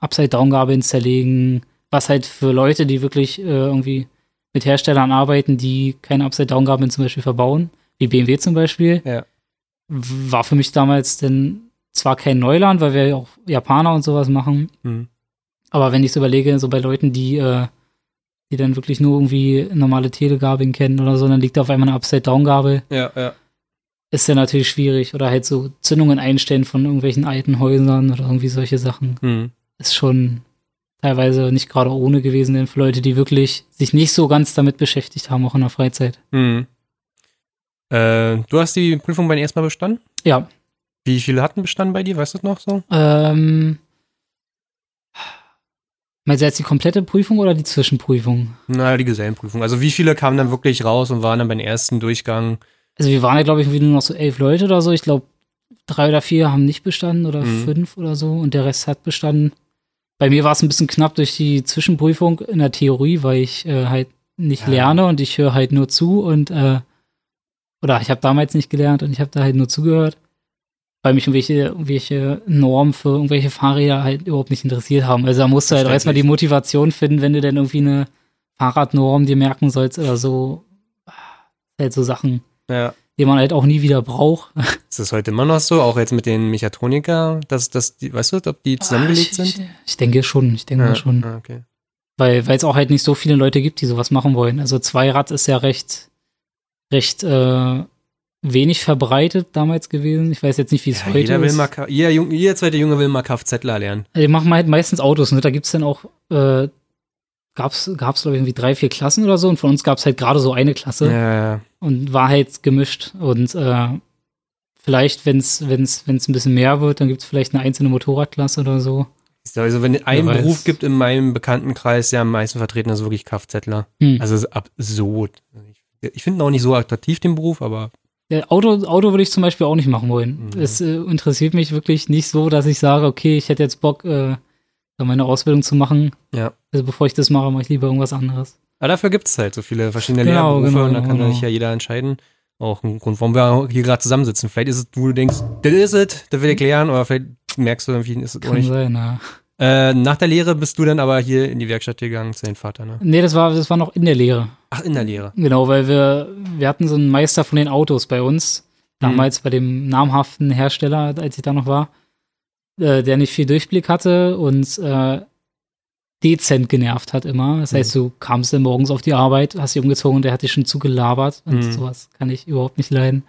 Upside-Down-Gabeln zerlegen. Was halt für Leute, die wirklich äh, irgendwie mit Herstellern arbeiten, die keine Upside-Down-Gabeln zum Beispiel verbauen, wie BMW zum Beispiel, Ja. war für mich damals denn zwar kein Neuland, weil wir ja auch Japaner und sowas machen, Mhm. aber wenn ich so überlege, so bei Leuten, die, äh, die dann wirklich nur irgendwie normale Telegabeln kennen oder so, dann liegt da auf einmal eine Upside-Down-Gabel, ja, ja. ist ja natürlich schwierig. Oder halt so Zündungen einstellen von irgendwelchen alten Häusern oder irgendwie solche Sachen. Mhm. Ist schon teilweise nicht gerade ohne gewesen, denn für Leute, die wirklich sich nicht so ganz damit beschäftigt haben, auch in der Freizeit. Mhm. Äh, du hast die Prüfung beim ersten Mal bestanden? Ja. Wie viele hatten bestanden bei dir? Weißt du das noch so? Ähm, meinst du jetzt die komplette Prüfung oder die Zwischenprüfung? Na, die Gesellenprüfung. Also wie viele kamen dann wirklich raus und waren dann beim ersten Durchgang? Also wir waren ja, glaube ich, nur noch so elf Leute oder so. Ich glaube, drei oder vier haben nicht bestanden oder Mhm. fünf oder so und der Rest hat bestanden. Bei mir war es ein bisschen knapp durch die Zwischenprüfung in der Theorie, weil ich äh, halt nicht Ja. lerne und ich höre halt nur zu und äh, oder ich habe damals nicht gelernt und ich habe da halt nur zugehört, weil mich irgendwelche, irgendwelche Normen für irgendwelche Fahrräder halt überhaupt nicht interessiert haben. Also da musst du halt erstmal die. Motivation finden, wenn du dann irgendwie eine Fahrradnorm dir merken sollst oder so. Halt so Sachen, Ja. die man halt auch nie wieder braucht. Ist das heute immer noch so? Auch jetzt mit den Mechatroniker, dass, dass die, weißt du, ob die zusammengelegt Ah, ich, sind? Ich, ich denke schon, ich denke Ja, schon. ah, okay. Weil weil es auch halt nicht so viele Leute gibt, die sowas machen wollen. Also Zweirad ist ja recht, recht äh, wenig verbreitet damals gewesen. Ich weiß jetzt nicht, wie es Ja, heute jeder, will ist. mal, Ka- jeder, Junge, jeder zweite Junge will mal Kfzler lernen. Die machen halt meistens Autos, ne? Da gibt's dann auch, äh, gab's, gab's glaube ich irgendwie drei, vier Klassen oder so und von uns gab's halt gerade so eine Klasse Ja, ja. und war halt gemischt und äh, vielleicht, wenn's, wenn's, wenn's ein bisschen mehr wird, dann gibt's vielleicht eine einzelne Motorradklasse oder so. Also wenn es einen weiß. Beruf gibt in meinem Bekanntenkreis, der am meisten vertreten ist, wirklich Kfzler. Hm. Also es ist absurd. Ich, ich finde ihn auch nicht so attraktiv, den Beruf, aber Ja, Auto, Auto würde ich zum Beispiel auch nicht machen wollen. Mhm. Es äh, interessiert mich wirklich nicht so, dass ich sage, okay, ich hätte jetzt Bock, äh, meine Ausbildung zu machen. Ja. Also bevor ich das mache, mache ich lieber irgendwas anderes. Aber dafür gibt es halt so viele verschiedene Genau, Lehrberufe genau, und da kann genau. sich ja jeder entscheiden. Auch ein Grund, warum wir hier gerade zusammensitzen. Vielleicht ist es, wo du denkst, das ist es, das will ich lernen, oder vielleicht merkst du irgendwie, ist es auch Kann nicht. sein, ja. Äh, nach der Lehre bist du dann aber hier in die Werkstatt gegangen zu deinem Vater, ne? Nee, das war, das war noch in der Lehre. Ach, in der Lehre. Genau, weil wir, wir hatten so einen Meister von den Autos bei uns, damals bei dem namhaften Hersteller, als ich da noch war, äh, der nicht viel Durchblick hatte und äh, dezent genervt hat immer. Das heißt, du kamst dann morgens auf die Arbeit, hast dich umgezogen und der hat dich schon zugelabert und Mhm. sowas kann ich überhaupt nicht leiden.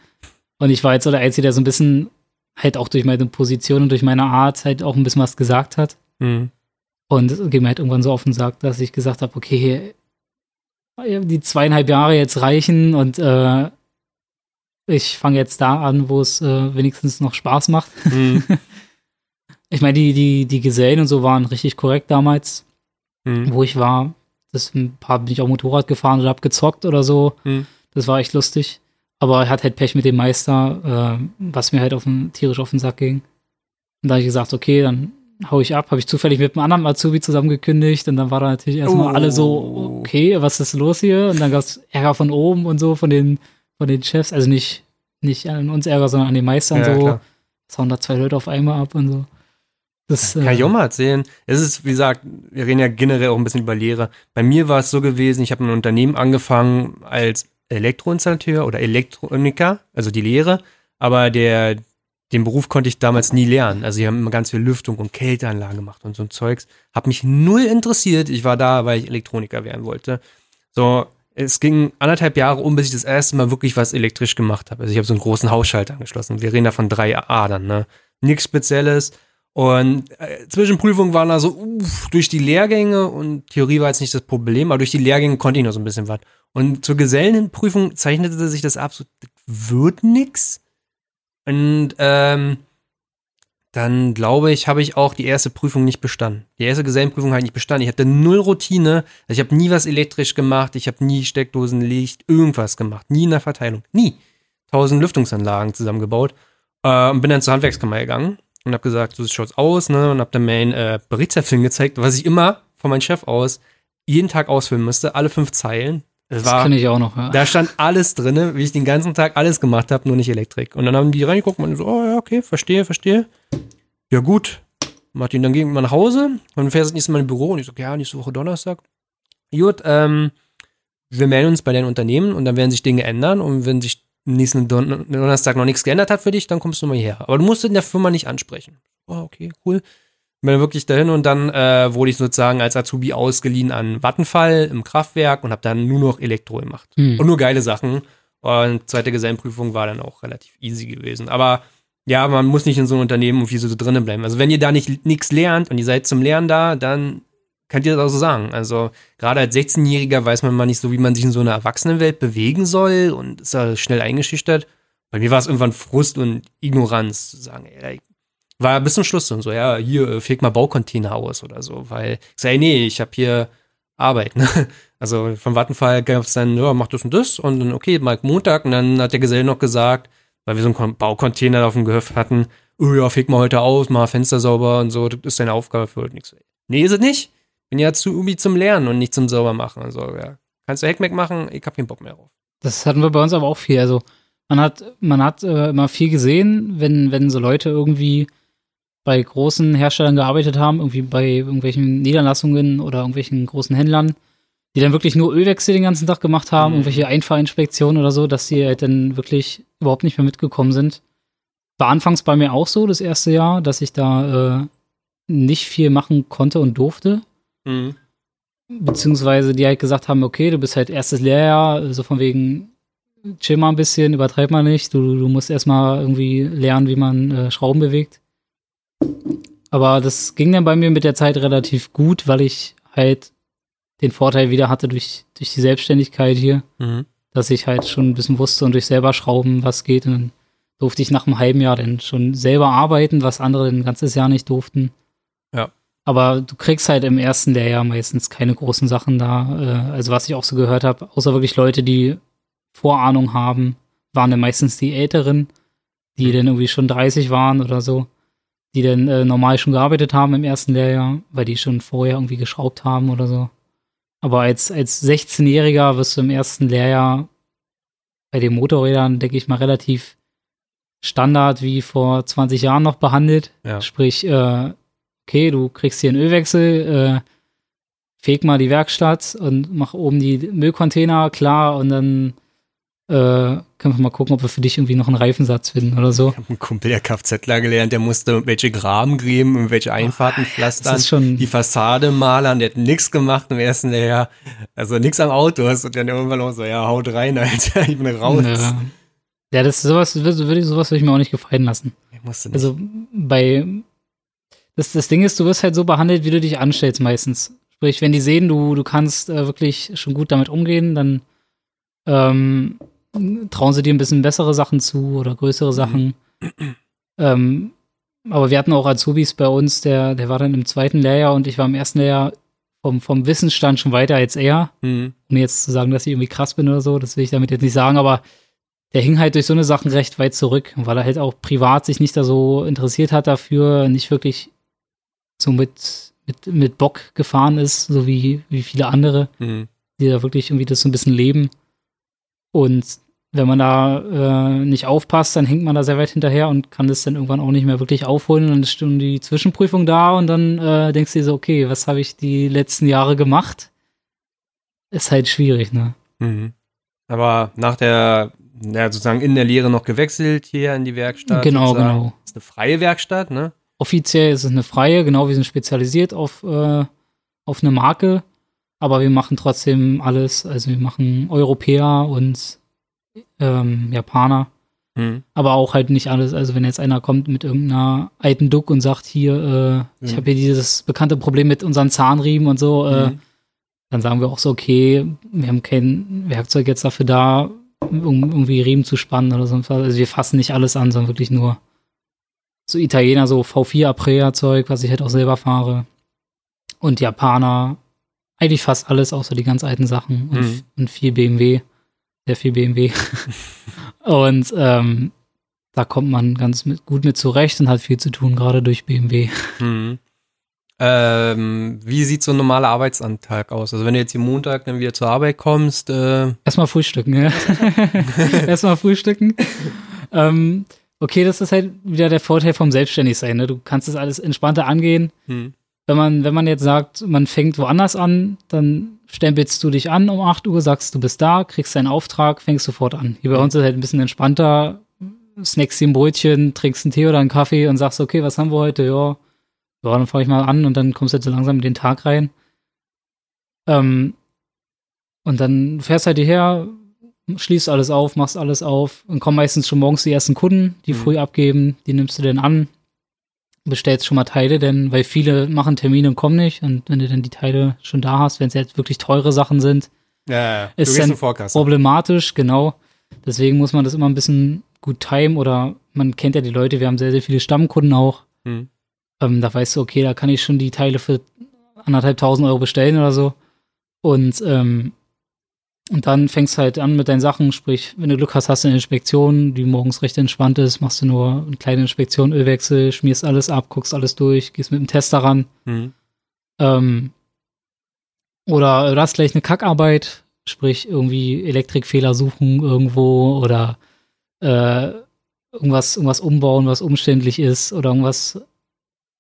Und ich war jetzt so der Einzige, der so ein bisschen halt auch durch meine Position und durch meine Art halt auch ein bisschen was gesagt hat. Mhm. Und es ging mir halt irgendwann so auf den Sack, dass ich gesagt habe, okay, die zweieinhalb Jahre jetzt reichen und äh, ich fange jetzt da an, wo es äh, wenigstens noch Spaß macht. Mhm. Ich meine, die, die, die Gesellen und so waren richtig korrekt damals, Mhm. wo ich war. Das ein paar bin ich auch Motorrad gefahren oder hab gezockt oder so. Mhm. Das war echt lustig. Aber er hat halt Pech mit dem Meister, äh, was mir halt auf den, tierisch auf den Sack ging. Und da habe ich gesagt, okay, dann hau ich ab. Habe ich zufällig mit einem anderen Azubi zusammengekündigt und dann war da natürlich erstmal Oh. alle so, okay, was ist los hier? Und dann gab es Ärger von oben und so von den, von den Chefs. Also nicht, nicht an uns Ärger, sondern an den Meistern Ja, so. klar. Es hauen da zwei Leute auf einmal ab und so. Das, Kann ich auch mal erzählen. Es ist, wie gesagt, wir reden ja generell auch ein bisschen über Lehre. Bei mir war es so gewesen, ich habe ein Unternehmen angefangen als Elektroinstallateur oder Elektroniker, also die Lehre, aber der, den Beruf konnte ich damals nie lernen. Also, die haben immer ganz viel Lüftung und Kälteanlagen gemacht und so ein Zeugs. Hat mich null interessiert. Ich war da, weil ich Elektroniker werden wollte. So, es ging anderthalb Jahre um, bis ich das erste Mal wirklich was elektrisch gemacht habe. Also, ich habe so einen großen Hausschalter angeschlossen. Wir reden da von drei Adern, ne? Nichts Spezielles. Und äh, Zwischenprüfungen waren also uff, durch die Lehrgänge und Theorie war jetzt nicht das Problem, aber durch die Lehrgänge konnte ich noch so ein bisschen was. Und zur Gesellenprüfung zeichnete sich das ab, so, das wird nix. Und ähm, dann glaube ich, habe ich auch die erste Prüfung nicht bestanden. Die erste Gesellenprüfung habe ich nicht bestanden. Ich hatte null Routine. Also ich habe nie was elektrisch gemacht. Ich habe nie Steckdosen, Licht, irgendwas gemacht. Nie in der Verteilung. Nie. Tausend Lüftungsanlagen zusammengebaut. Äh, und bin dann zur Handwerkskammer gegangen und habe gesagt, so schaut's aus, ne? Und habe dann mein äh, Berichtsheftchen gezeigt, was ich immer von meinem Chef aus jeden Tag ausfüllen musste, alle fünf Zeilen. Das das war, kenne ich auch noch. Ja. da stand alles drin, wie ich den ganzen Tag alles gemacht habe, nur nicht Elektrik. Und dann haben die reingeguckt und so, oh ja, okay, verstehe, verstehe. Ja gut. Martin, dann gehen wir nach Hause und dann fährst du das nächste Mal im Büro und ich so, ja, nächste Woche Donnerstag. Gut, ähm, wir melden uns bei deinen Unternehmen und dann werden sich Dinge ändern und wenn sich nächsten Don Donnerstag noch nichts geändert hat für dich, dann kommst du mal hierher. Aber du musst in der Firma nicht ansprechen. Oh, okay, cool. Bin wirklich dahin und dann äh, wurde ich sozusagen als Azubi ausgeliehen an Vattenfall im Kraftwerk und habe dann nur noch Elektro gemacht. Hm. Und nur geile Sachen. Und zweite Gesellenprüfung war dann auch relativ easy gewesen. Aber ja, man muss nicht in so einem Unternehmen irgendwie so drinnen bleiben. Also wenn ihr da nicht nichts lernt und ihr seid zum Lernen da, dann kann dir das auch so sagen. Also gerade als 16-Jähriger weiß man mal nicht so, wie man sich in so einer Erwachsenenwelt bewegen soll und ist da schnell eingeschüchtert. Bei mir war es irgendwann Frust und Ignoranz zu sagen, ey, war bis zum Schluss und so, ja, hier, äh, feg mal Baucontainer aus oder so, weil ich sage, nee, ich habe hier Arbeit, ne? Also vom Vattenfall gab es dann, ja, mach das und das und dann, okay, mal Montag und dann hat der Geselle noch gesagt, weil wir so einen Baucontainer auf dem Gehöft hatten, oh ja, feg mal heute aus, mach Fenster sauber und so, das ist deine Aufgabe für heute nichts. Nee, ist es nicht. Bin ja zu irgendwie zum Lernen und nicht zum saubermachen. Also, ja. Kannst du Hackmack machen, ich hab keinen Bock mehr drauf. Das hatten wir bei uns aber auch viel. Also, man hat, man hat äh, immer viel gesehen, wenn, wenn so Leute irgendwie bei großen Herstellern gearbeitet haben, irgendwie bei irgendwelchen Niederlassungen oder irgendwelchen großen Händlern, die dann wirklich nur Ölwechsel den ganzen Tag gemacht haben, mhm. irgendwelche Einfahrinspektionen oder so, dass die halt dann wirklich überhaupt nicht mehr mitgekommen sind. War anfangs bei mir auch so, das erste Jahr, dass ich da äh, nicht viel machen konnte und durfte. Mhm. Beziehungsweise die halt gesagt haben, okay, du bist halt erstes Lehrjahr, so von wegen, chill mal ein bisschen, übertreib mal nicht, du, du musst erstmal irgendwie lernen, wie man äh, Schrauben bewegt. Aber das ging dann bei mir mit der Zeit relativ gut, weil ich halt den Vorteil wieder hatte durch, durch die Selbstständigkeit hier, mhm. dass ich halt schon ein bisschen wusste und durch selber schrauben, was geht. Und dann durfte ich nach einem halben Jahr dann schon selber arbeiten, was andere ein ganzes Jahr nicht durften. Ja. Aber du kriegst halt im ersten Lehrjahr meistens keine großen Sachen da. Äh, also was ich auch so gehört habe, außer wirklich Leute, die Vorahnung haben, waren dann meistens die Älteren, die mhm. dann irgendwie schon 30 waren oder so die dann äh, normal schon gearbeitet haben im ersten Lehrjahr, weil die schon vorher irgendwie geschraubt haben oder so. Aber als, als 16-Jähriger wirst du im ersten Lehrjahr bei den Motorrädern, denke ich mal, relativ Standard wie vor 20 Jahren noch behandelt. Ja. Sprich, äh, okay, du kriegst hier einen Ölwechsel, äh, feg mal die Werkstatt und mach oben die Müllcontainer klar und dann äh, können wir mal gucken, ob wir für dich irgendwie noch einen Reifensatz finden oder so. Ich habe einen Kumpel, der Kfzler gelernt, der musste irgendwelche Graben gräben, irgendwelche Einfahrten pflastern, schon die Fassade malern, der hat nichts gemacht im ersten Jahr, also nichts am Auto und dann irgendwann auch so, ja, haut rein, Alter, ich bin raus. Ja, ja das sowas würde ich sowas würde ich mir auch nicht gefallen lassen. Ich musste nicht. Also bei das, das Ding ist, du wirst halt so behandelt, wie du dich anstellst meistens. Sprich, wenn die sehen, du, du kannst äh, wirklich schon gut damit umgehen, dann ähm, trauen sie dir ein bisschen bessere Sachen zu oder größere Sachen. Mhm. Ähm, aber wir hatten auch Azubis bei uns, der, der war dann im zweiten Lehrjahr und ich war im ersten Lehrjahr vom, vom Wissensstand schon weiter als er. Mhm. Um jetzt zu sagen, dass ich irgendwie krass bin oder so, das will ich damit jetzt nicht sagen, aber der hing halt durch so eine Sachen recht weit zurück, weil er halt auch privat sich nicht da so interessiert hat dafür, nicht wirklich so mit, mit, mit Bock gefahren ist, so wie, wie viele andere, mhm. die da wirklich irgendwie das so ein bisschen leben. Und wenn man da äh, nicht aufpasst, dann hängt man da sehr weit hinterher und kann das dann irgendwann auch nicht mehr wirklich aufholen. Und dann ist schon die Zwischenprüfung da und dann äh, denkst du dir so, okay, was habe ich die letzten Jahre gemacht? Ist halt schwierig, ne? Mhm. Aber nach der, ja, sozusagen in der Lehre noch gewechselt hier in die Werkstatt. Genau, sozusagen. genau. ist eine freie Werkstatt, ne? Offiziell ist es eine freie, genau, wir sind spezialisiert auf, äh, auf eine Marke aber wir machen trotzdem alles. Also wir machen Europäer und ähm, Japaner. Mhm. Aber auch halt nicht alles. Also wenn jetzt einer kommt mit irgendeiner alten Duck und sagt, hier, äh, mhm. ich habe hier dieses bekannte Problem mit unseren Zahnriemen und so, äh, mhm. dann sagen wir auch so, okay, wir haben kein Werkzeug jetzt dafür da, um irgendwie Riemen zu spannen oder so. Also wir fassen nicht alles an, sondern wirklich nur so Italiener, so V4 Aprea-Zeug, was ich halt auch selber fahre. Und Japaner eigentlich fast alles, außer die ganz alten Sachen und, mhm. und viel BMW. Sehr viel BMW. und ähm, da kommt man ganz mit, gut mit zurecht und hat viel zu tun, gerade durch BMW. Mhm. Ähm, wie sieht so ein normaler Arbeitsantag aus? Also wenn du jetzt hier Montag dann wieder zur Arbeit kommst. Äh Erstmal frühstücken, ja. Erstmal frühstücken. ähm, okay, das ist halt wieder der Vorteil vom Selbstständigsein. Ne? Du kannst das alles entspannter angehen. Hm. Wenn man, wenn man jetzt sagt, man fängt woanders an, dann stempelst du dich an um 8 Uhr, sagst, du bist da, kriegst deinen Auftrag, fängst sofort an. Hier bei uns ist es halt ein bisschen entspannter, snackst dir ein Brötchen, trinkst einen Tee oder einen Kaffee und sagst, okay, was haben wir heute? Ja, ja dann fange ich mal an und dann kommst du halt so langsam in den Tag rein. Ähm, und dann fährst halt hierher, schließt alles auf, machst alles auf und kommen meistens schon morgens die ersten Kunden, die mhm. früh abgeben, die nimmst du dann an, bestellst schon mal Teile, denn weil viele machen Termine und kommen nicht und wenn du dann die Teile schon da hast, wenn es jetzt wirklich teure Sachen sind, Ja, ja. Ist dann problematisch, genau. Deswegen muss man das immer ein bisschen gut timen oder man kennt ja die Leute, wir haben sehr, sehr viele Stammkunden auch. Hm. Ähm, da weißt du, okay, da kann ich schon die Teile für anderthalb tausend Euro bestellen oder so. Und, ähm, und dann fängst du halt an mit deinen Sachen, sprich, wenn du Glück hast, hast du eine Inspektion, die morgens recht entspannt ist, machst du nur eine kleine Inspektion, Ölwechsel, schmierst alles ab, guckst alles durch, gehst mit dem Tester ran. Hm. Ähm, oder du hast gleich eine Kackarbeit, sprich irgendwie Elektrikfehler suchen irgendwo oder äh, irgendwas, irgendwas umbauen, was umständlich ist oder irgendwas,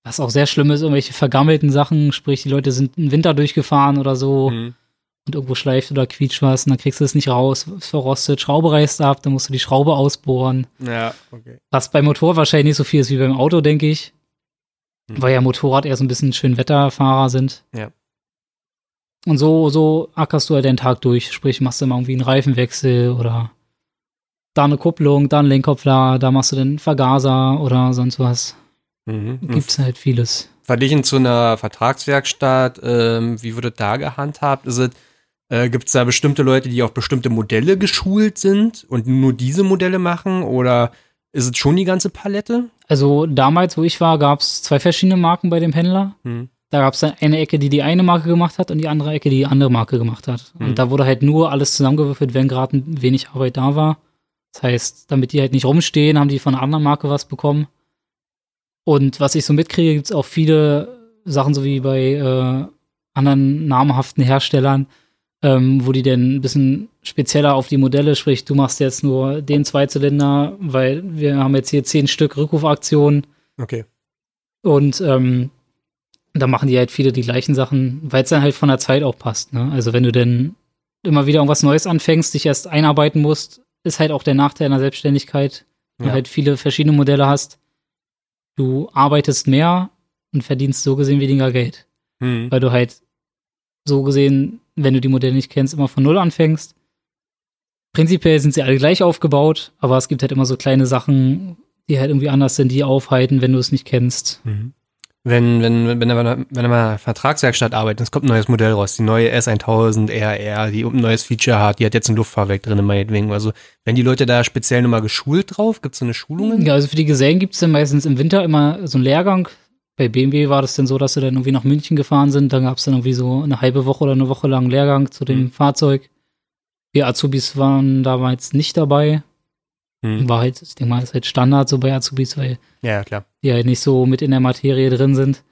was auch sehr schlimm ist, irgendwelche vergammelten Sachen, sprich die Leute sind im Winter durchgefahren oder so Hm. Und irgendwo schleift oder quietscht was und dann kriegst du es nicht raus, es verrostet, Schraube reißt ab, dann musst du die Schraube ausbohren. Ja, okay. Was beim Motor wahrscheinlich nicht so viel ist wie beim Auto, denke ich. Mhm. Weil ja Motorrad eher so ein bisschen Schönwetterfahrer sind. Ja. Und so, so ackerst du halt den Tag durch. Sprich, machst du mal irgendwie einen Reifenwechsel oder da eine Kupplung, da einen Lenkkopfler, da machst du den Vergaser oder sonst was. Mhm. Gibt's halt vieles. Verglichen zu einer Vertragswerkstatt, ähm, wie wird da gehandhabt? Ist es, äh, Gibt es da bestimmte Leute, die auf bestimmte Modelle geschult sind und nur diese Modelle machen? Oder ist es schon die ganze Palette? Also damals, wo ich war, gab's zwei verschiedene Marken bei dem Händler. Hm. Da gab's dann eine Ecke, die die eine Marke gemacht hat und die andere Ecke, die die andere Marke gemacht hat. Hm. Und da wurde halt nur alles zusammengewürfelt, wenn gerade wenig Arbeit da war. Das heißt, damit die halt nicht rumstehen, haben die von einer anderen Marke was bekommen. Und was ich so mitkriege, gibt's auch viele Sachen, so wie bei äh, anderen namhaften Herstellern, ähm, wo die dann ein bisschen spezieller auf die Modelle, sprich, du machst jetzt nur den Zweizylinder, weil wir haben jetzt hier zehn Stück Rückrufaktionen Okay. und ähm, da machen die halt viele die gleichen Sachen, weil es dann halt von der Zeit auch passt. Ne? Also wenn du dann immer wieder irgendwas Neues anfängst, dich erst einarbeiten musst, ist halt auch der Nachteil einer Selbstständigkeit, wenn Ja. du halt viele verschiedene Modelle hast. Du arbeitest mehr und verdienst so gesehen weniger Geld, Hm. weil du halt so gesehen, wenn du die Modelle nicht kennst, immer von Null anfängst. Prinzipiell sind sie alle gleich aufgebaut, aber es gibt halt immer so kleine Sachen, die halt irgendwie anders sind, die aufhalten, wenn du es nicht kennst. Mhm. Wenn, wenn, wenn, wenn er, wenn er mal Vertragswerkstatt arbeitet, es kommt ein neues Modell raus, die neue S1000 RR, die ein neues Feature hat, die hat jetzt ein Luftfahrwerk drin, meinetwegen. Also, wenn die Leute da speziell nochmal geschult drauf, gibt es so eine Schulungen? Ja, also für die Gesellen gibt es dann meistens im Winter immer so einen Lehrgang. Bei BMW war das dann so, dass sie dann irgendwie nach München gefahren sind. Dann gab es dann irgendwie so eine halbe Woche oder eine Woche lang Lehrgang zu dem Mhm. Fahrzeug. Wir Azubis waren damals nicht dabei. Hm. War halt, ich denke mal, ist halt Standard so bei Azubis, weil Ja, ja, klar. die halt nicht so mit in der Materie drin sind.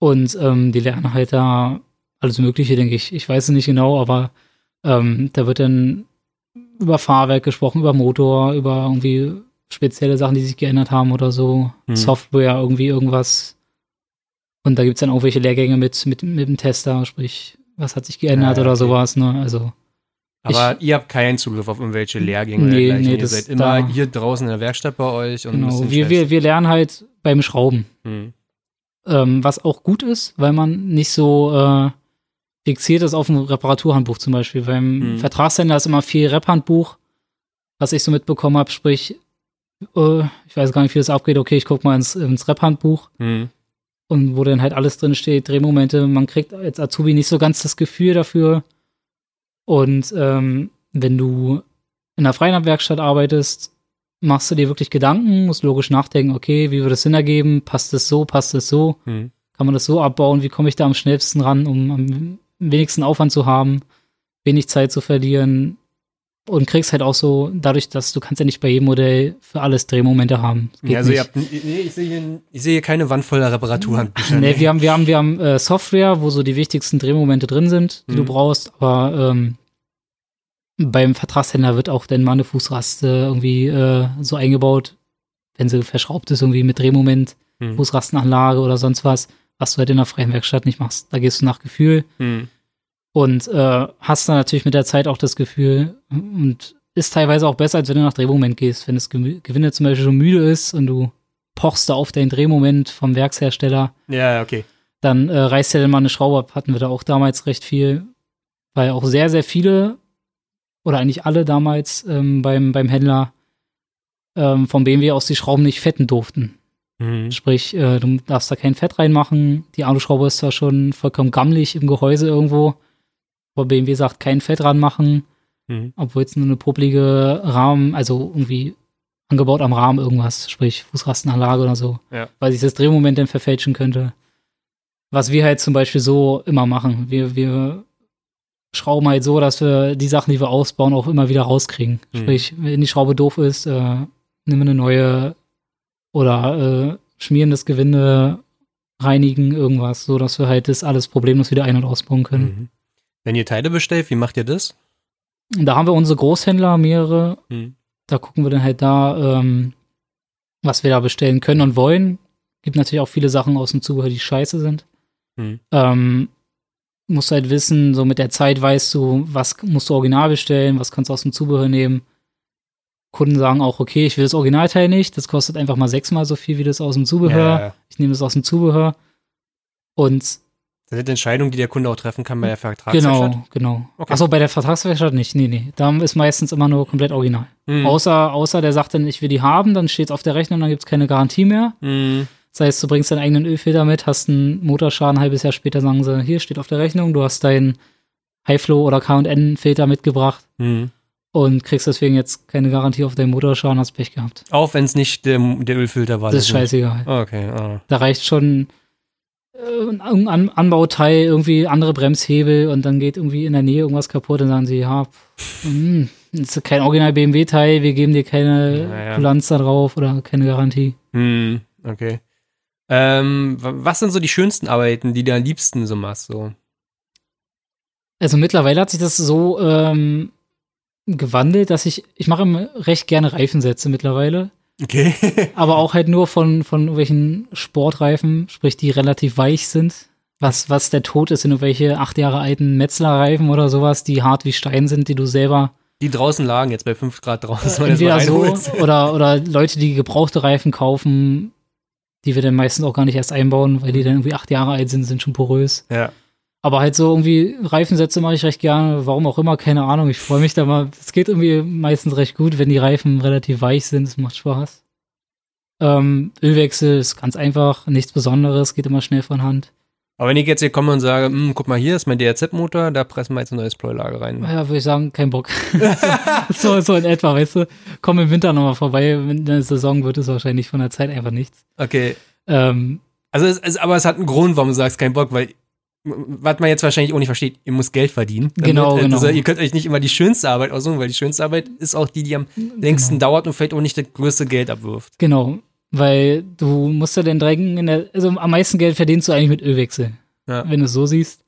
Und ähm, die lernen halt da alles Mögliche, denke ich. Ich weiß es nicht genau, aber ähm, da wird dann über Fahrwerk gesprochen, über Motor, über irgendwie spezielle Sachen, die sich geändert haben oder so. Hm. Software, irgendwie irgendwas. Und da gibt es dann auch welche Lehrgänge mit, mit, mit dem Tester, sprich, was hat sich geändert Ja, oder okay. sowas, ne? Also, Aber ihr habt keinen Zugriff auf irgendwelche Lehrgänge oder Nee, dergleichen. nee, ihr seid immer hier draußen in der Werkstatt bei euch und genau. Wir, wir, wir lernen halt beim Schrauben. Hm. ähm, was auch gut ist, weil man nicht so äh, fixiert ist auf ein Reparaturhandbuch zum Beispiel. Beim Mhm. Vertragshändler ist immer viel Rep-Handbuch, was ich so mitbekommen habe, sprich, äh, ich weiß gar nicht, wie das abgeht, okay, ich gucke mal ins, ins Rep-Handbuch Hm. Und wo dann halt alles drin steht, Drehmomente, man kriegt als Azubi nicht so ganz das Gefühl dafür. Und ähm, wenn du in einer freien Werkstatt arbeitest, machst du dir wirklich Gedanken, musst logisch nachdenken, okay, wie würde es Sinn ergeben, passt es so, passt es so, Hm. kann man das so abbauen, wie komme ich da am schnellsten ran, um am wenigsten Aufwand zu haben, wenig Zeit zu verlieren und kriegst halt auch so, dadurch, dass du kannst ja nicht bei jedem Modell für alles Drehmomente haben. Geht Ja, also ihr nicht. habt, nee, ich sehe hier, ich sehe hier keine Wand voller Reparaturhandbücher. Nee, wir haben, wir haben, wir haben äh, Software, wo so die wichtigsten Drehmomente drin sind, die du Mhm. brauchst, aber ähm, beim Vertragshändler wird auch dann mal eine Fußraste irgendwie äh, so eingebaut, wenn sie verschraubt ist, irgendwie mit Drehmoment, Hm. Fußrastenanlage oder sonst was, was du halt in der freien Werkstatt nicht machst. Da gehst du nach Gefühl Hm. Und äh, hast dann natürlich mit der Zeit auch das Gefühl und ist teilweise auch besser, als wenn du nach Drehmoment gehst. Wenn das Gewinde zum Beispiel schon müde ist und du pochst da auf dein Drehmoment vom Werkshersteller, Ja, ja, okay. dann äh, reißt ja dann mal eine Schraube ab. Hatten wir da auch damals recht viel, weil auch sehr, sehr viele oder eigentlich alle damals ähm, beim, beim Händler ähm, vom BMW aus die Schrauben nicht fetten durften. Mhm. Sprich, äh, du darfst da kein Fett reinmachen. Die Aluschraube ist zwar schon vollkommen gammelig im Gehäuse irgendwo, aber BMW sagt, kein Fett ranmachen, Mhm. obwohl es nur eine publige Rahmen, also irgendwie angebaut am Rahmen irgendwas, sprich Fußrastenanlage oder so, Ja. weil sich das Drehmoment dann verfälschen könnte. Was wir halt zum Beispiel so immer machen. Wir, wir schrauben halt so, dass wir die Sachen, die wir ausbauen, auch immer wieder rauskriegen. Mhm. Sprich, wenn die Schraube doof ist, äh, nehmen wir eine neue oder äh, schmieren das Gewinde, reinigen, irgendwas, so dass wir halt das alles problemlos wieder ein- und ausbauen können. Mhm. Wenn ihr Teile bestellt, wie macht ihr das? Da haben wir unsere Großhändler, mehrere, Mhm. da gucken wir dann halt da, ähm, was wir da bestellen können und wollen. Gibt natürlich auch viele Sachen aus dem Zubehör, die scheiße sind. Mhm. Ähm, musst halt wissen, so mit der Zeit weißt du, was musst du original bestellen, was kannst du aus dem Zubehör nehmen. Kunden sagen auch, okay, ich will das Originalteil nicht, das kostet einfach mal sechsmal so viel wie das aus dem Zubehör. Ja, Ich nehme das aus dem Zubehör. Und das sind Entscheidungen, die der Kunde auch treffen kann bei der Vertragswerkstatt. genau, genau. Okay. Achso, bei der Vertragswerkstatt nicht. Nee, nee. Da ist meistens immer nur komplett original. Mhm. Außer, außer der sagt dann, ich will die haben, dann steht es auf der Rechnung, dann gibt es keine Garantie mehr. Mhm. Das heißt, du bringst deinen eigenen Ölfilter mit, hast einen Motorschaden, ein halbes Jahr später sagen sie, hier steht auf der Rechnung, du hast deinen Highflow oder K&N-Filter mitgebracht Mhm. und kriegst deswegen jetzt keine Garantie auf deinen Motorschaden, hast Pech gehabt. Auch wenn es nicht der, der Ölfilter war. Das ist scheißegal. Okay, ah. Da reicht schon An Anbauteil, irgendwie andere Bremshebel und dann geht irgendwie in der Nähe irgendwas kaputt und sagen sie, ja, pff, hm, das ist kein Original BMW-Teil, wir geben dir keine Naja. Kulanz da drauf oder keine Garantie. Hm, okay. Ähm, wa- was sind so die schönsten Arbeiten, die du am liebsten so machst? So? Also mittlerweile hat sich das so ähm, gewandelt, dass ich, ich mache immer recht gerne Reifensätze mittlerweile, Okay. aber auch halt nur von, von irgendwelchen Sportreifen, sprich die relativ weich sind. Was, was der Tod ist, sind irgendwelche acht Jahre alten Metzlerreifen oder sowas, die hart wie Stein sind, die du selber die draußen lagen, jetzt bei 5 Grad draußen. du entweder so oder, oder Leute, die gebrauchte Reifen kaufen, die wir dann meistens auch gar nicht erst einbauen, weil die dann irgendwie acht Jahre alt sind, sind schon porös. Ja. Aber halt so irgendwie Reifensätze mache ich recht gerne, warum auch immer, keine Ahnung. Ich freue mich da mal. Es geht irgendwie meistens recht gut, wenn die Reifen relativ weich sind. Es macht Spaß. Ähm, Ölwechsel ist ganz einfach, nichts Besonderes, geht immer schnell von Hand. Aber wenn ich jetzt hier komme und sage, hm, guck mal, hier ist mein DRZ-Motor, da pressen wir jetzt ein neues Pleuelager rein. Ja, würde ich sagen, kein Bock. so, so in etwa, weißt du. Komm im Winter nochmal vorbei. In der Saison wird es wahrscheinlich von der Zeit einfach nichts. Okay. Ähm, Also, es, es, aber es hat einen Grund, warum du sagst, kein Bock, weil, was man jetzt wahrscheinlich auch nicht versteht, ihr müsst Geld verdienen. Genau, genau. Also, ihr könnt euch nicht immer die schönste Arbeit aussuchen, weil die schönste Arbeit ist auch die, die am längsten dauert und vielleicht auch nicht das größte Geld abwirft. genau. Weil du musst ja in der, also am meisten Geld verdienst du eigentlich mit Ölwechsel. Ja. wenn du es so siehst.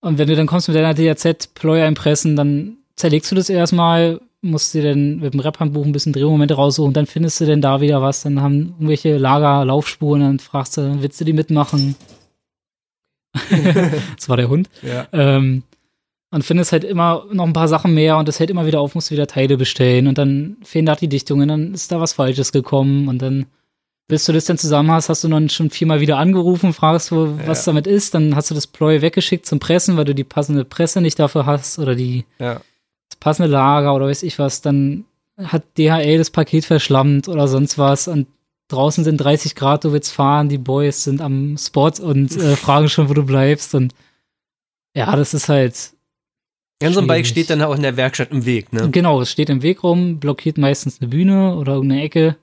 Und wenn du dann kommst mit deiner DRZ Pleuer impressen, dann zerlegst du das erstmal, musst dir dann mit dem Rap-Handbuch ein bisschen Drehmomente raussuchen, dann findest du denn da wieder was, dann haben irgendwelche Lager Laufspuren, dann fragst du, willst du die mitmachen? das war der Hund. Ja. Ähm, und findest halt immer noch ein paar Sachen mehr und das hält immer wieder auf, musst du wieder Teile bestellen und dann fehlen da die Dichtungen, dann ist da was Falsches gekommen und dann bis du das dann zusammen hast, hast du dann schon viermal wieder angerufen, fragst, wo, was Ja. damit ist, dann hast du das Pleu weggeschickt zum Pressen, weil du die passende Presse nicht dafür hast oder die Ja. das passende Lager oder weiß ich was, dann hat DHL das Paket verschlammt oder sonst was und draußen sind 30 Grad, du willst fahren, die Boys sind am Spot und äh, fragen schon, wo du bleibst und ja, das ist halt Ja, so ein Bike steht dann auch in der Werkstatt im Weg, ne? Genau, es steht im Weg rum, blockiert meistens eine Bühne oder irgendeine Ecke.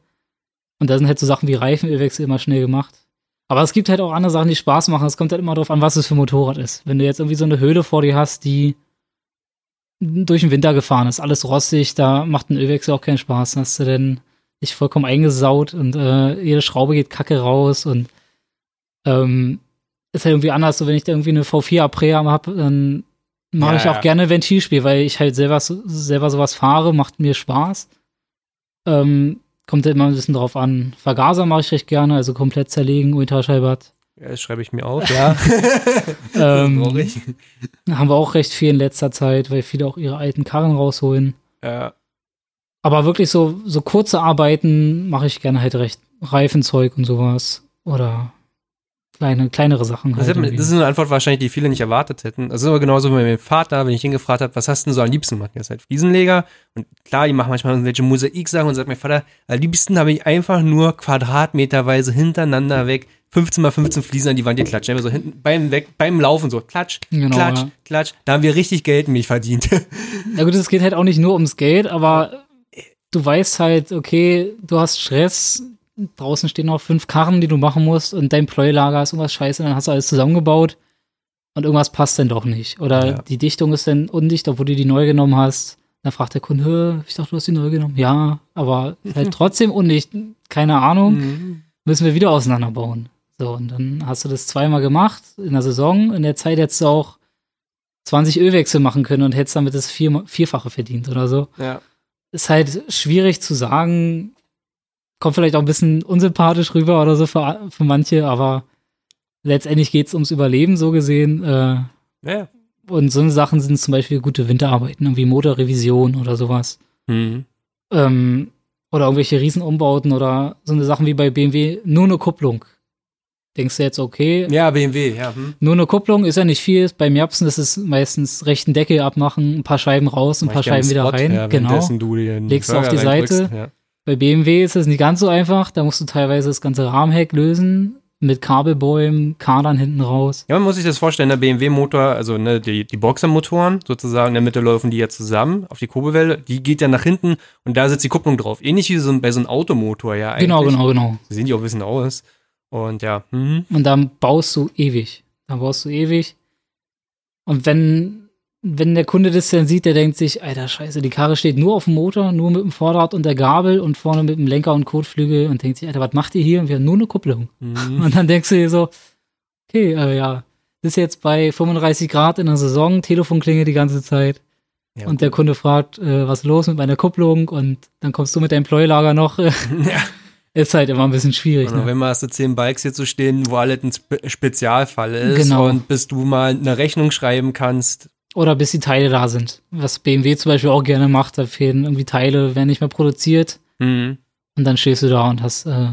Und da sind halt so Sachen wie Reifenölwechsel immer schnell gemacht. Aber es gibt halt auch andere Sachen, die Spaß machen. Es kommt halt immer darauf an, was es für ein Motorrad ist. Wenn du jetzt irgendwie so eine Höhle vor dir hast, die durch den Winter gefahren ist, alles rostig, da macht ein Ölwechsel auch keinen Spaß. Dann hast du denn dich vollkommen eingesaut und äh, jede Schraube geht kacke raus und ähm, ist halt irgendwie anders. So, wenn ich da irgendwie eine V4 Aprea habe, dann mache Ja, ich auch ja. gerne Ventilspiel, weil ich halt selber, selber sowas fahre, macht mir Spaß. Ähm, kommt halt immer ein bisschen drauf an. Vergaser mache ich recht gerne, also komplett zerlegen, Ultraschallbad. Ja, das schreibe ich mir auf, ja. Ähm. Haben wir auch recht viel in letzter Zeit, weil viele auch ihre alten Karren rausholen. Ja. Aber wirklich so, so kurze Arbeiten mache ich gerne halt recht Reifenzeug und sowas. Oder kleine, kleinere Sachen. Das, Halt hat, irgendwie. das ist eine Antwort wahrscheinlich, die viele nicht erwartet hätten. Das ist aber genauso wie meinem Vater, wenn ich ihn gefragt habe, was hast du denn so am liebsten gemacht? Er ist halt Fliesenleger und klar, die machen manchmal irgendwelche Mosaiksachen und sagt mein Vater, am liebsten habe ich einfach nur quadratmeterweise hintereinander weg 15 mal 15 Fliesen an die Wand geklatscht. Einfach so hinten beim, weg, beim Laufen so klatsch, Genau, klatsch, ja. klatsch. Da haben wir richtig Geld nämlich verdient. Ja gut, es geht halt auch nicht nur ums Geld, aber du weißt halt, okay, du hast Stress, draußen stehen noch fünf Karren, die du machen musst und dein Pleuelager ist irgendwas scheiße, dann hast du alles zusammengebaut und irgendwas passt dann doch nicht. Oder Ja. die Dichtung ist dann undicht, obwohl du die neu genommen hast. Dann fragt der Kunde, "Hä, ich dachte, du hast die neu genommen. Ja, aber halt trotzdem undicht. Keine Ahnung, Mhm. müssen wir wieder auseinanderbauen. So, und dann hast du das zweimal gemacht in der Saison. In der Zeit hättest du auch 20 Ölwechsel machen können und hättest damit das vier, Vierfache verdient oder so. ja. Ist halt schwierig zu sagen. Kommt vielleicht auch ein bisschen unsympathisch rüber oder so für, für manche, aber letztendlich geht es ums Überleben, so gesehen. Äh, ja. und so eine Sachen sind zum Beispiel gute Winterarbeiten, irgendwie Motorrevision oder sowas. Mhm. Ähm, oder irgendwelche Riesenumbauten oder so eine Sachen wie bei BMW, nur eine Kupplung. Denkst du jetzt, okay, Ja, BMW, ja. Hm. nur eine Kupplung ist ja nicht viel. Beim Japsen ist es meistens rechten Deckel abmachen, ein paar Scheiben raus, ein Mach paar Scheiben wieder rein. Ja, genau. Du Legst du auf die Seite. Ja. Bei BMW ist es nicht ganz so einfach. Da musst du teilweise das ganze Rahmenheck lösen mit Kabelbäumen, Kadern hinten raus. Ja, man muss sich das vorstellen, der BMW-Motor, also ne, die, die Boxermotoren sozusagen, in der Mitte laufen die ja zusammen auf die Kurbelwelle, die geht dann nach hinten und da sitzt die Kupplung drauf. Ähnlich wie so ein, bei so einem Automotor, ja. Genau, eigentlich. genau, genau. So sehen die auch ein bisschen aus. Und ja, mhm. Und dann baust du ewig. Dann baust du ewig. Und wenn, wenn der Kunde das dann sieht, der denkt sich, Alter, scheiße, die Karre steht nur auf dem Motor, nur mit dem Vorderrad und der Gabel und vorne mit dem Lenker und Kotflügel und denkt sich, Alter, was macht ihr hier? Und wir haben nur eine Kupplung. Mhm. Und dann denkst du dir so, okay, äh, ja, das ist jetzt bei 35 Grad in der Saison, Telefonklingel die ganze Zeit. Ja, und der Kunde fragt, äh, was ist los mit meiner Kupplung? Und dann kommst du mit deinem Pleulager noch. ja. Ist halt immer ein bisschen schwierig. Und Ne? wenn mal hast du zehn Bikes hier zu stehen, wo alles ein Spe Spezialfall ist Genau. und bis du mal eine Rechnung schreiben kannst. Oder bis die Teile da sind. Was BMW zum Beispiel auch gerne macht, da fehlen irgendwie Teile, werden nicht mehr produziert. Mhm. Und dann stehst du da und hast äh,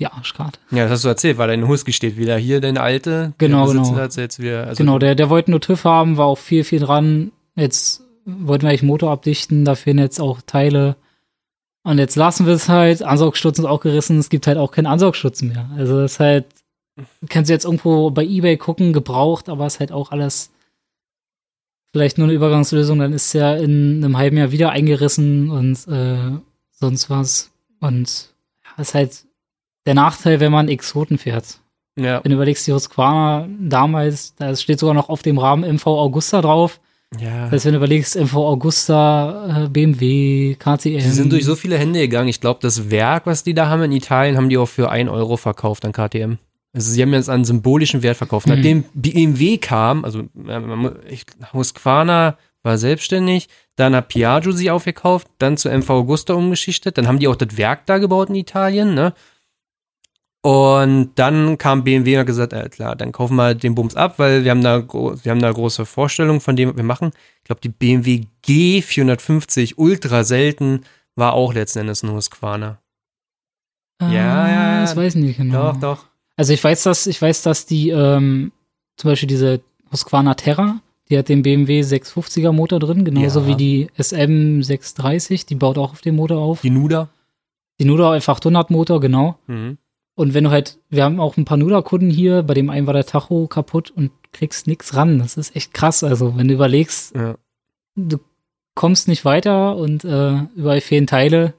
die Arschkarte. Ja, das hast du erzählt, weil dein Husky steht wieder hier, deine alte. Genau, genau. Wieder, also genau, der, der wollte nur TÜV haben, war auch viel, viel dran. Jetzt wollten wir eigentlich Motor abdichten, da fehlen jetzt auch Teile. Und jetzt lassen wir es halt. Ansaugstutzen ist auch gerissen, es gibt halt auch keinen Ansaugschutz mehr. Also das ist halt, kannst du jetzt irgendwo bei Ebay gucken, gebraucht, aber ist halt auch alles vielleicht nur eine Übergangslösung, dann ist ja in einem halben Jahr wieder eingerissen und äh, sonst was. Und ja, ist halt der Nachteil, wenn man Exoten fährt. ja, Wenn du überlegst, die Husqvarna damals, da steht sogar noch auf dem Rahmen MV Augusta drauf. Ja. Das heißt, wenn du überlegst, MV Augusta, äh, BMW, KTM. Die sind durch so viele Hände gegangen. Ich glaube, das Werk, was die da haben in Italien, haben die auch für 1 Euro verkauft an KTM. Also sie haben jetzt einen symbolischen Wert verkauft. Mhm. Nachdem BMW kam, also ich, Husqvarna war selbstständig, dann hat Piaggio sie aufgekauft, dann zu MV Augusta umgeschichtet, dann haben die auch das Werk da gebaut in Italien, ne? Und dann kam BMW und hat gesagt, äh, klar, dann kaufen wir den Bums ab, weil wir haben da, wir haben da große Vorstellungen von dem, was wir machen. Ich glaube, die BMW G450 ultra selten war auch letzten Endes ein Husqvarna. Ah, Ja, ja, Das weiß ich nicht genau. Doch, doch. Also ich weiß, dass, ich weiß, dass die, ähm, zum Beispiel diese Husqvarna Terra, die hat den BMW 650er Motor drin, genauso Ja. wie die SM 630, die baut auch auf dem Motor auf. Die Nuda. Die Nuda F800 Motor, genau. Mhm. Und wenn du halt, wir haben auch ein paar Nuda-Kunden hier, bei dem einen war der Tacho kaputt und kriegst nix ran. Das ist echt krass. Also, wenn du überlegst, Ja. du kommst nicht weiter und äh, überall fehlen Teile.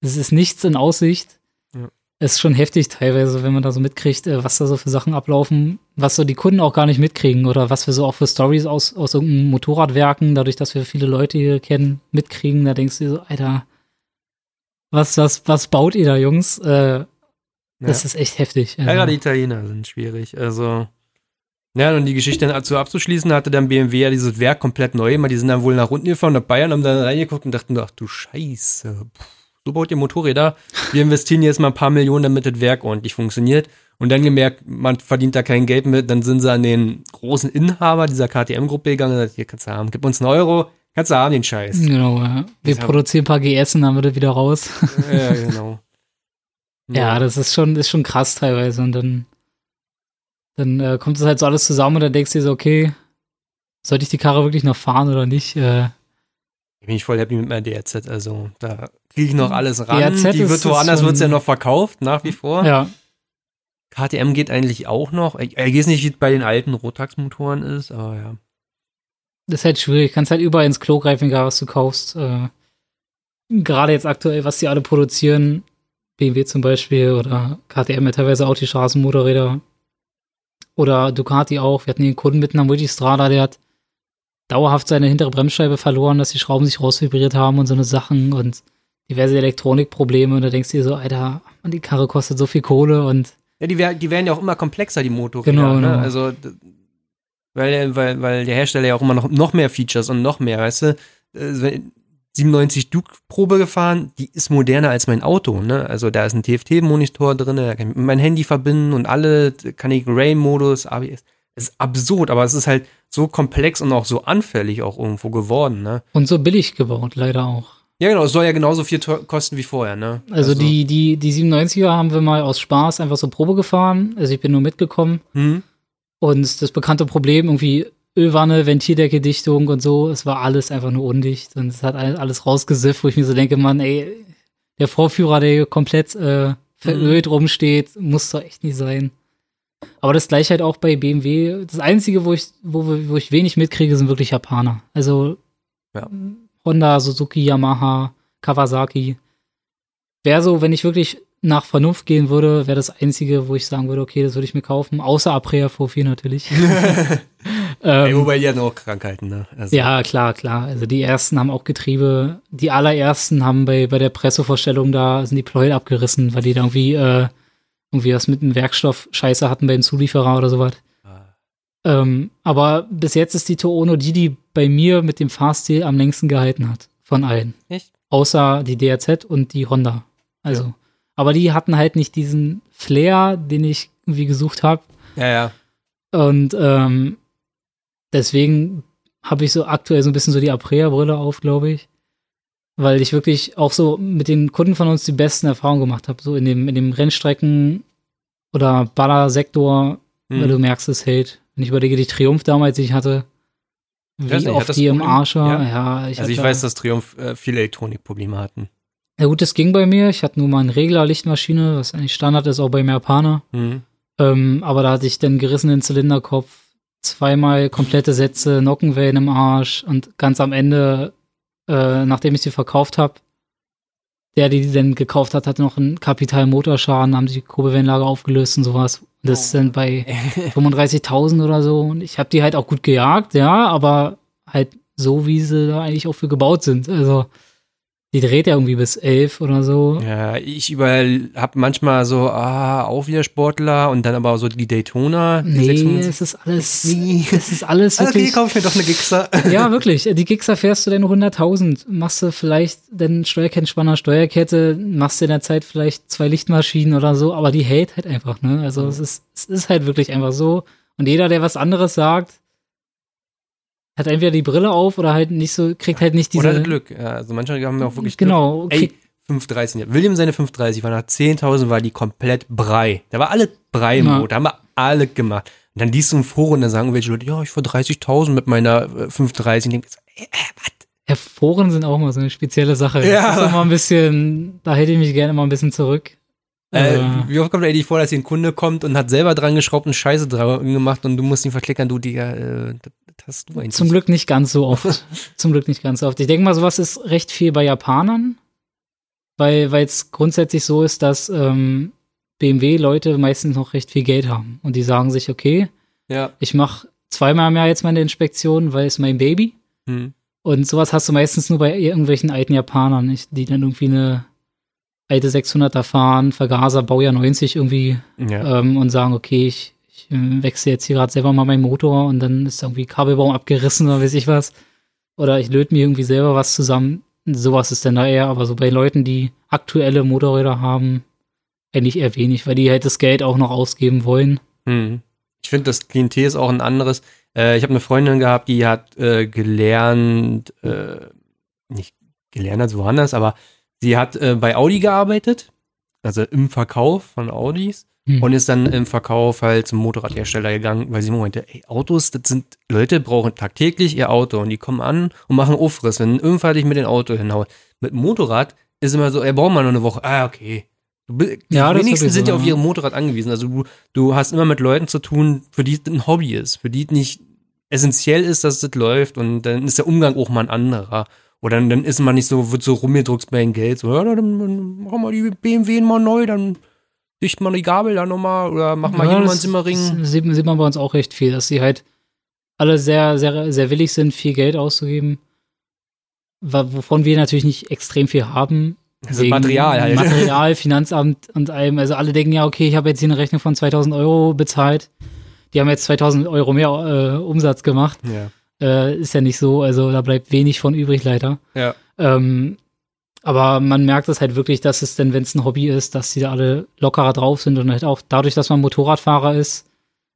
Es ist nichts in Aussicht. Ja. Es ist schon heftig teilweise, wenn man da so mitkriegt, äh, was da so für Sachen ablaufen, was so die Kunden auch gar nicht mitkriegen oder was wir so auch für Stories aus, aus irgendeinem Motorradwerken, dadurch, dass wir viele Leute hier kennen, mitkriegen. Da denkst du dir so, Alter, was, was, was baut ihr da, Jungs? Äh, das ja. ist echt heftig. ja, gerade die Italiener sind schwierig. Also, ja, und die Geschichte dazu abzuschließen, hatte dann BMW ja dieses Werk komplett neu. Die sind dann wohl nach unten gefahren, nach Bayern, haben dann reingeguckt und dachten, ach du Scheiße, Puh, so baut ihr Motorräder. Wir investieren jetzt mal ein paar Millionen, damit das Werk ordentlich funktioniert. Und dann gemerkt, man verdient da kein Geld mit, dann sind sie an den großen Inhaber dieser KTM-Gruppe gegangen und gesagt, hier kannst du haben, gib uns einen Euro, kannst du haben den Scheiß. Genau, ja. Wir Das produzieren ein paar GS und dann wird er wieder raus. ja, genau. Ja, das ist schon, ist schon krass teilweise. Und dann, Dann äh, kommt es halt so alles zusammen und dann denkst du dir so, okay, sollte ich die Karre wirklich noch fahren oder nicht? Äh, bin ich voll happy mit meiner DRZ. Also da kriege ich noch alles ran. DRZ die wird woanders wird ja noch verkauft, nach wie vor. ja. KTM geht eigentlich auch noch. Ich, ich weiß nicht, wie es bei den alten Rotax-Motoren ist, aber ja. Das ist halt schwierig. Kannst halt überall ins Klo greifen, egal was du kaufst. Äh, Gerade jetzt aktuell, was die alle produzieren, BMW zum Beispiel oder KTM ja teilweise auch die Straßenmotorräder. Oder Ducati auch. Wir hatten einen Kunden mitten am Multistrada, der hat dauerhaft seine hintere Bremsscheibe verloren, dass die Schrauben sich rausvibriert haben und so eine Sachen und diverse Elektronikprobleme. Und da denkst du dir so, Alter, Mann, die Karre kostet so viel Kohle und Ja, die, wär, die werden ja auch immer komplexer, die Motorräder. Genau, ne? genau. Also, d- weil, weil, weil der Hersteller ja auch immer noch, noch mehr Features und noch mehr, weißt du? Äh, wenn- 97 Duke Probe gefahren, die ist moderner als mein Auto, ne? Also da ist ein TFT-Monitor drin, da kann ich mein Handy verbinden und alle, kann ich Ray-Modus, ABS. Es ist absurd, aber es ist halt so komplex und auch so anfällig auch irgendwo geworden, ne? Und so billig gebaut, leider auch. Ja, genau, es soll ja genauso viel kosten wie vorher, ne? Also, die, die, die 97er haben wir mal aus Spaß einfach so Probe gefahren. Also ich bin nur mitgekommen. Hm? Und das bekannte Problem, irgendwie Ölwanne, Ventildecke-Dichtung und so, es war alles einfach nur undicht. Und es hat all- alles rausgesifft, wo ich mir so denke, Mann, ey, der Vorführer, der hier komplett äh, verölt rumsteht, muss doch echt nicht sein. Aber das gleiche halt auch bei BMW. Das Einzige, wo ich, wo, wo ich wenig mitkriege, sind wirklich Japaner. Also Ja. Honda, Suzuki, Yamaha, Kawasaki. Wäre so, wenn ich wirklich nach Vernunft gehen würde, wäre das Einzige, wo ich sagen würde, okay, das würde ich mir kaufen. Außer Aprea V4 natürlich. Ähm, wobei die hatten auch Krankheiten, ne? Also, ja, klar, klar. Also die ersten haben auch Getriebe. Die allerersten haben bei, bei der Pressevorstellung da, sind die Pleuel abgerissen, weil die da irgendwie, äh, irgendwie was mit einem Werkstoff Scheiße hatten beim Zulieferer oder sowas. Ah. Ähm, aber bis jetzt ist die Toono die, die bei mir mit dem Fahrstil am längsten gehalten hat. Von allen. Echt? Außer die DRZ und die Honda. Also. Aber die hatten halt nicht diesen Flair, den ich irgendwie gesucht habe. Ja, ja. Und ähm, deswegen habe ich so aktuell so ein bisschen so die Aprea-Brille auf, glaube ich. Weil ich wirklich auch so mit den Kunden von uns die besten Erfahrungen gemacht habe. So in dem, in dem Rennstrecken- oder Ballersektor, Hm. weil du merkst, es hält. Wenn ich überlege, die Triumph damals, die ich hatte, wie nicht, oft die im? Arsch war. Ja. Ja, ich also ich weiß, dass Triumph äh, viele Elektronikprobleme hatten. Ja gut, das ging bei mir. Ich hatte nur mal eine Regler-Lichtmaschine, was eigentlich Standard ist, auch beim Japaner. Hm. Ähm, aber da hatte ich den gerissenen Zylinderkopf, zweimal komplette Sätze, Nockenwellen im Arsch und ganz am Ende, äh, nachdem ich sie verkauft habe, der, die die dann gekauft hat, hatte noch einen Kapitalmotorschaden, haben sie die Kurbelwellenlage aufgelöst und sowas. Das Oh. sind bei 35.000 oder so. Und ich habe die halt auch gut gejagt, ja, aber halt so, wie sie da eigentlich auch für gebaut sind. Also die dreht ja irgendwie bis 11 oder so. Ja, ich überall hab manchmal so, ah, auch wieder Sportler und dann aber so die Daytona. Die Nee, 650. es ist alles, Nee. es ist alles Ah, okay, wirklich. kauf mir doch eine Gixxer. Ja, wirklich. Die Gixxer fährst du denn 100.000. Machst du vielleicht den Steuerkettenspanner, Steuerkette, machst du in der Zeit vielleicht zwei Lichtmaschinen oder so, aber die hält halt einfach, ne? Also es ist, es ist halt wirklich einfach so. Und jeder, der was anderes sagt, hat entweder die Brille auf oder halt nicht so, kriegt halt nicht diese. Oder Glück. Ja, also manche haben ja auch wirklich Genau, Glück. Ey, kriegt, 530. ja. William seine 530 war nach 10.000 war die komplett Brei. Da war alle Brei im Ja. Boot. Da haben wir alle gemacht. Und dann liest du im Forum, da sagen welche Leute, ja, ich fahr 30.000 mit meiner äh, 530. Und ich denk, so, äh, was? ja, Foren sind auch mal so eine spezielle Sache. Ja. Das ist immer ein bisschen, da hätte ich mich gerne mal ein bisschen zurück. Äh, Äh, wie oft kommt eigentlich vor, dass hier ein Kunde kommt und hat selber dran geschraubt und Scheiße dran gemacht und du musst ihn verklickern, du Digga, äh, hast du eigentlich. Zum Glück nicht ganz so oft. Zum Glück nicht ganz so oft. Ich denke mal, sowas ist recht viel bei Japanern, weil es grundsätzlich so ist, dass ähm, BMW-Leute meistens noch recht viel Geld haben und die sagen sich, okay, Ja. ich mache zweimal im Jahr jetzt meine Inspektion, weil es mein Baby. Hm. Und sowas hast du meistens nur bei irgendwelchen alten Japanern, nicht? die dann irgendwie eine alte 600er fahren, Vergaser, Baujahr 90 irgendwie Ja. ähm, und sagen, okay, ich, ich äh, wechsle jetzt hier gerade selber mal meinen Motor und dann ist irgendwie Kabelbaum abgerissen oder weiß ich was. Oder ich löte mir irgendwie selber was zusammen. Sowas ist dann da eher, aber so bei Leuten, die aktuelle Motorräder haben, eigentlich eher wenig, weil die halt das Geld auch noch ausgeben wollen. Hm. Ich finde, das Klientel ist auch ein anderes. Äh, ich habe eine Freundin gehabt, die hat äh, gelernt, äh, nicht gelernt als woanders, aber sie hat äh, bei Audi gearbeitet, also im Verkauf von Audis hm. und ist dann im Verkauf halt zum Motorradhersteller gegangen, weil sie meinte, ey, Autos, das sind, Leute brauchen tagtäglich ihr Auto und die kommen an und machen Aufriss, wenn irgendwann dich mit dem Auto hinhaut. Mit Motorrad ist immer so, ey, brauchen wir noch eine Woche. Ah, okay. Die ja, wenigsten sind ja auf ihr Motorrad angewiesen. Also du, du hast immer mit Leuten zu tun, für die es ein Hobby ist, für die es nicht essentiell ist, dass es läuft und dann ist der Umgang auch mal ein anderer. Oder dann, dann ist man nicht so, wird so rumgedruckt bei dem Geld, so, ja, dann, dann machen wir die BMW mal neu, dann dicht mal die Gabel da nochmal oder machen wir ja, ein Zimmerring. Sieht, sieht man bei uns auch recht viel, dass sie halt alle sehr, sehr, sehr willig sind, viel Geld auszugeben. Wovon wir natürlich nicht extrem viel haben. Also Material halt. Material, Finanzamt und allem. Also alle denken ja, okay, ich habe jetzt hier eine Rechnung von 2000 Euro bezahlt. Die haben jetzt 2000 Euro mehr äh, Umsatz gemacht. Ja. Äh, ist ja nicht so, also da bleibt wenig von übrig, leider. Ja. Ähm, aber man merkt es halt wirklich, dass es denn, wenn es ein Hobby ist, dass die da alle lockerer drauf sind und halt auch dadurch, dass man Motorradfahrer ist,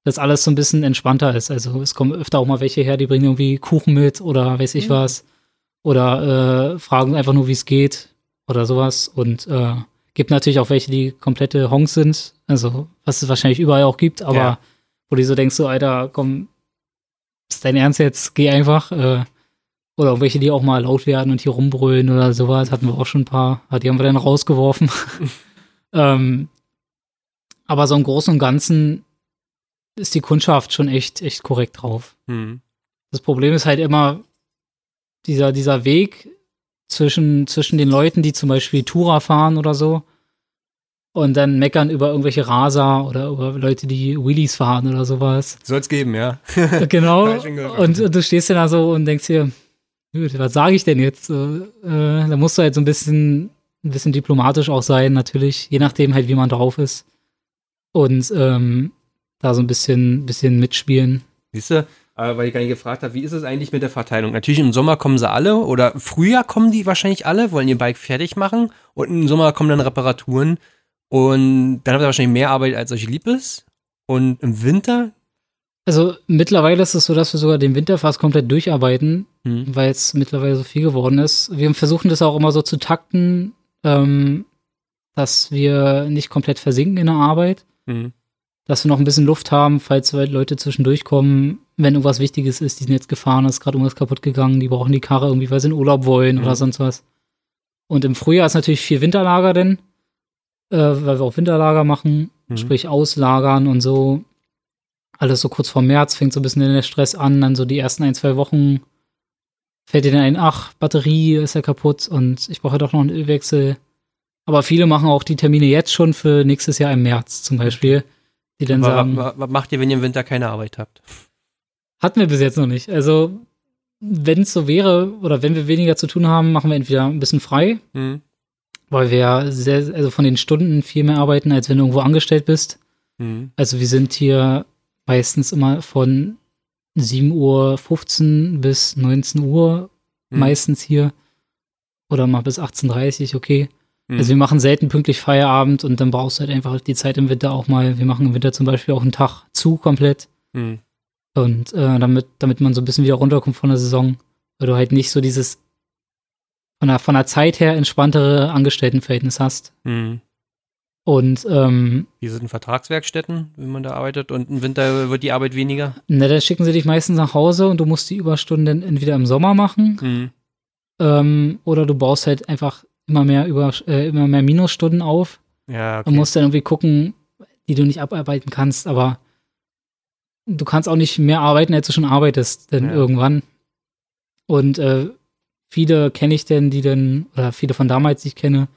dass alles so ein bisschen entspannter ist. Also es kommen öfter auch mal welche her, die bringen irgendwie Kuchen mit oder weiß ich mhm. was. Oder äh, fragen einfach nur, wie es geht oder sowas. Und äh, gibt natürlich auch welche, die komplette Honks sind. Also was es wahrscheinlich überall auch gibt, aber ja. wo du so denkst, so, Alter, komm, ist dein Ernst jetzt? Geh einfach. Äh, oder auch welche, die auch mal laut werden und hier rumbrüllen oder sowas. Hatten wir auch schon ein paar. Die haben wir dann rausgeworfen. ähm, aber so im Großen und Ganzen ist die Kundschaft schon echt, echt korrekt drauf. Mhm. Das Problem ist halt immer dieser, dieser Weg zwischen, zwischen den Leuten, die zum Beispiel Tourer fahren oder so und dann meckern über irgendwelche Raser oder über Leute, die Wheelies fahren oder sowas. Soll es geben, ja. genau. und, und, du stehst dann da so und denkst dir, was sage ich denn jetzt? Äh, da musst du halt so ein bisschen, ein bisschen diplomatisch auch sein, natürlich, je nachdem halt, wie man drauf ist. Und ähm, da so ein bisschen, bisschen mitspielen. Siehst du, weil ich gar nicht gefragt habe, wie ist es eigentlich mit der Verteilung? Natürlich im Sommer kommen sie alle oder Frühjahr kommen die wahrscheinlich alle, wollen ihr Bike fertig machen und im Sommer kommen dann Reparaturen. Und dann habt ihr wahrscheinlich mehr Arbeit, als euch lieb ist. Und im Winter? Also mittlerweile ist es so, dass wir sogar den Winter fast komplett durcharbeiten, hm. weil es mittlerweile so viel geworden ist. Wir versuchen das auch immer so zu takten, ähm, dass wir nicht komplett versinken in der Arbeit. Hm. Dass wir noch ein bisschen Luft haben, falls Leute zwischendurch kommen, wenn irgendwas Wichtiges ist, die sind jetzt gefahren, ist gerade irgendwas kaputt gegangen, die brauchen die Karre irgendwie, weil sie in Urlaub wollen mhm. oder sonst was. Und im Frühjahr ist natürlich viel Winterlager denn äh, weil wir auch Winterlager machen, mhm. sprich auslagern und so. Alles so kurz vor März fängt so ein bisschen der Stress an, dann so die ersten ein, zwei Wochen fällt dir dann ein, ach, Batterie ist ja kaputt und ich brauche doch noch einen Ölwechsel. Aber viele machen auch die Termine jetzt schon für nächstes Jahr im März zum Beispiel. Die dann Aber sagen. Was, was macht ihr, wenn ihr im Winter keine Arbeit habt? Hatten wir bis jetzt noch nicht. Also, wenn es so wäre oder wenn wir weniger zu tun haben, machen wir entweder ein bisschen frei. Mhm weil wir sehr, also von den Stunden viel mehr arbeiten, als wenn du irgendwo angestellt bist. Mhm. Also wir sind hier meistens immer von 7.15 Uhr bis 19 Uhr mhm. meistens hier. Oder mal bis 18.30 Uhr, okay. Mhm. Also wir machen selten pünktlich Feierabend und dann brauchst du halt einfach die Zeit im Winter auch mal. Wir machen im Winter zum Beispiel auch einen Tag zu komplett. Mhm. Und äh, damit, damit man so ein bisschen wieder runterkommt von der Saison, weil du halt nicht so dieses von der, von der Zeit her entspanntere Angestelltenverhältnis hast. Mhm. Und ähm, Wie sind Vertragswerkstätten, wenn man da arbeitet und im Winter wird die Arbeit weniger? Na, dann schicken sie dich meistens nach Hause und du musst die Überstunden entweder im Sommer machen mhm. ähm, oder du baust halt einfach immer mehr über äh, immer mehr Minusstunden auf ja, okay. und musst dann irgendwie gucken, die du nicht abarbeiten kannst, aber du kannst auch nicht mehr arbeiten, als du schon arbeitest, denn ja. irgendwann. Und äh, viele kenne ich denn, die denn, oder viele von damals, die ich kenne,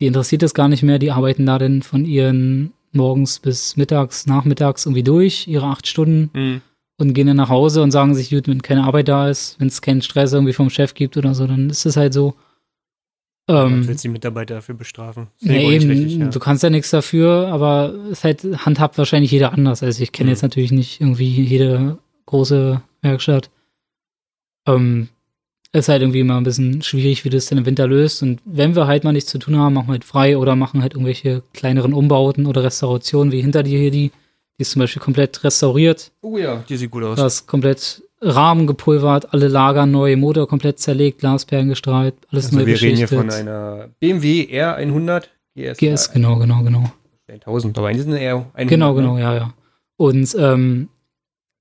die interessiert das gar nicht mehr, die arbeiten da denn von ihren morgens bis mittags, nachmittags irgendwie durch, ihre acht Stunden mhm. und gehen dann nach Hause und sagen sich, gut, wenn keine Arbeit da ist, wenn es keinen Stress irgendwie vom Chef gibt oder so, dann ist es halt so. Ähm, willst die Mitarbeiter dafür bestrafen? Nee, eben, richtig, ja. du kannst ja nichts dafür, aber es halt handhabt wahrscheinlich jeder anders. Also ich kenne mhm. jetzt natürlich nicht irgendwie jede große Werkstatt. Ähm, ist halt irgendwie immer ein bisschen schwierig, wie das denn im Winter löst. Und wenn wir halt mal nichts zu tun haben, machen wir halt frei oder machen halt irgendwelche kleineren Umbauten oder Restaurationen, wie hinter dir hier die. Die ist zum Beispiel komplett restauriert. Oh ja, die sieht gut aus. Da ist komplett Rahmen gepulvert, alle Lager neu, Motor komplett zerlegt, Glasperlen gestrahlt, alles also neu wir reden hier von einer BMW R100 GS. GS, genau, genau, genau. 1000, aber eigentlich sind eher 100. Genau, ne? genau, ja, ja. Und ähm,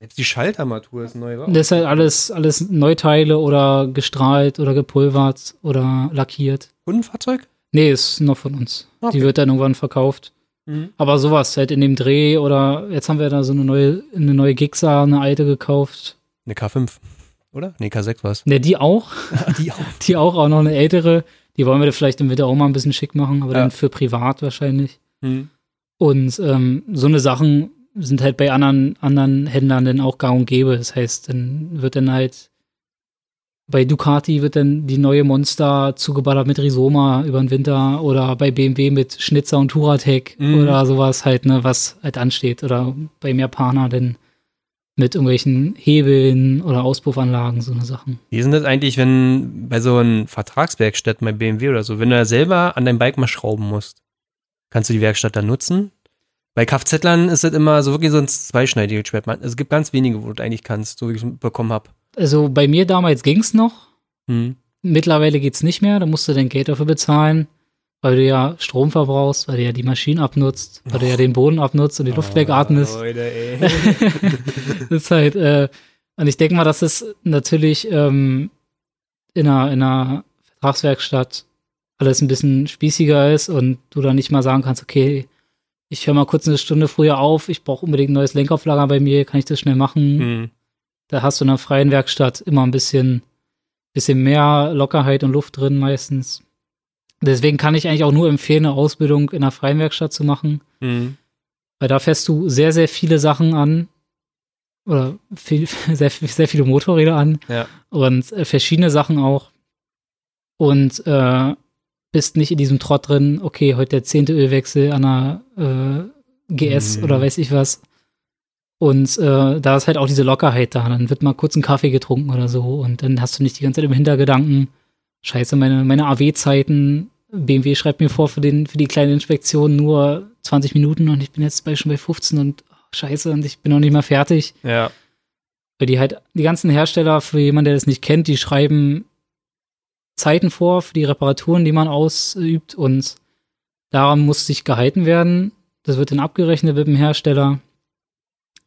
Selbst die Schaltarmatur ist neu, wa? das ist halt alles, alles Neuteile oder gestrahlt oder gepulvert oder lackiert. Kundenfahrzeug? Nee, ist noch von uns. Okay. Die wird dann irgendwann verkauft. Mhm. Aber sowas halt in dem Dreh oder jetzt haben wir da so eine neue, eine neue Gixxer, eine alte gekauft. Eine K5, oder? Nee, K6 war's. Ne, die auch. die auch. Die auch, auch noch eine ältere. Die wollen wir vielleicht im Winter auch mal ein bisschen schick machen, aber Ja. dann für privat wahrscheinlich. Mhm. Und ähm, so eine Sachen sind halt bei anderen, anderen Händlern dann auch gang und gäbe. Das heißt, dann wird dann halt bei Ducati wird dann die neue Monster zugeballert mit Risoma über den Winter oder bei BMW mit Schnitzer und Touratec Mhm. oder sowas halt, ne, was halt ansteht. Oder beim Japaner dann mit irgendwelchen Hebeln oder Auspuffanlagen, so eine Sachen. Wie sind das eigentlich, wenn bei so einem Vertragswerkstätten bei BMW oder so, wenn du da selber an deinem Bike mal schrauben musst, kannst du die Werkstatt dann nutzen? Bei Kfz-Lern ist das immer so wirklich so ein zweischneidiges Schwert. Man- Es gibt ganz wenige, wo du das eigentlich kannst, so wie ich es bekommen habe. Also bei mir damals ging's noch. Hm. Mittlerweile geht's nicht mehr, da musst du dein Geld dafür bezahlen, weil du ja Strom verbrauchst, weil du ja die Maschinen abnutzt, weil du ja den Boden abnutzt und die Luft wegatmest. Oh, Leute, ey. das ist halt, äh, und ich denke mal, dass es natürlich ähm, in, einer, in einer Vertragswerkstatt alles ein bisschen spießiger ist und du dann nicht mal sagen kannst, okay, ich höre mal kurz eine Stunde früher auf, ich brauche unbedingt ein neues Lenkauflager bei mir, kann ich das schnell machen? hm. Da hast du in einer freien Werkstatt immer ein bisschen, bisschen mehr Lockerheit und Luft drin meistens. Deswegen kann ich eigentlich auch nur empfehlen, eine Ausbildung in einer freien Werkstatt zu machen, Hm. weil da fährst du sehr, sehr viele Sachen an. Oder viel, sehr, sehr viele Motorräder an. Ja. Und äh, verschiedene Sachen auch. Und äh, bist nicht in diesem Trott drin, okay, heute der zehnte Ölwechsel an einer äh, GS Mhm. oder weiß ich was. Und äh, da ist halt auch diese Lockerheit da. Dann wird mal kurz ein Kaffee getrunken oder so. Und dann hast du nicht die ganze Zeit im Hintergedanken, scheiße, meine, meine AW-Zeiten, BMW schreibt mir vor für, den, für die kleine Inspektion nur 20 Minuten und ich bin jetzt bei, schon bei 15 und oh, scheiße, und ich bin noch nicht mal fertig. Ja. Weil die halt, die ganzen Hersteller, für jemanden, der das nicht kennt, die schreiben Zeiten vor für die Reparaturen, die man ausübt und daran muss sich gehalten werden. Das wird dann abgerechnet mit dem Hersteller.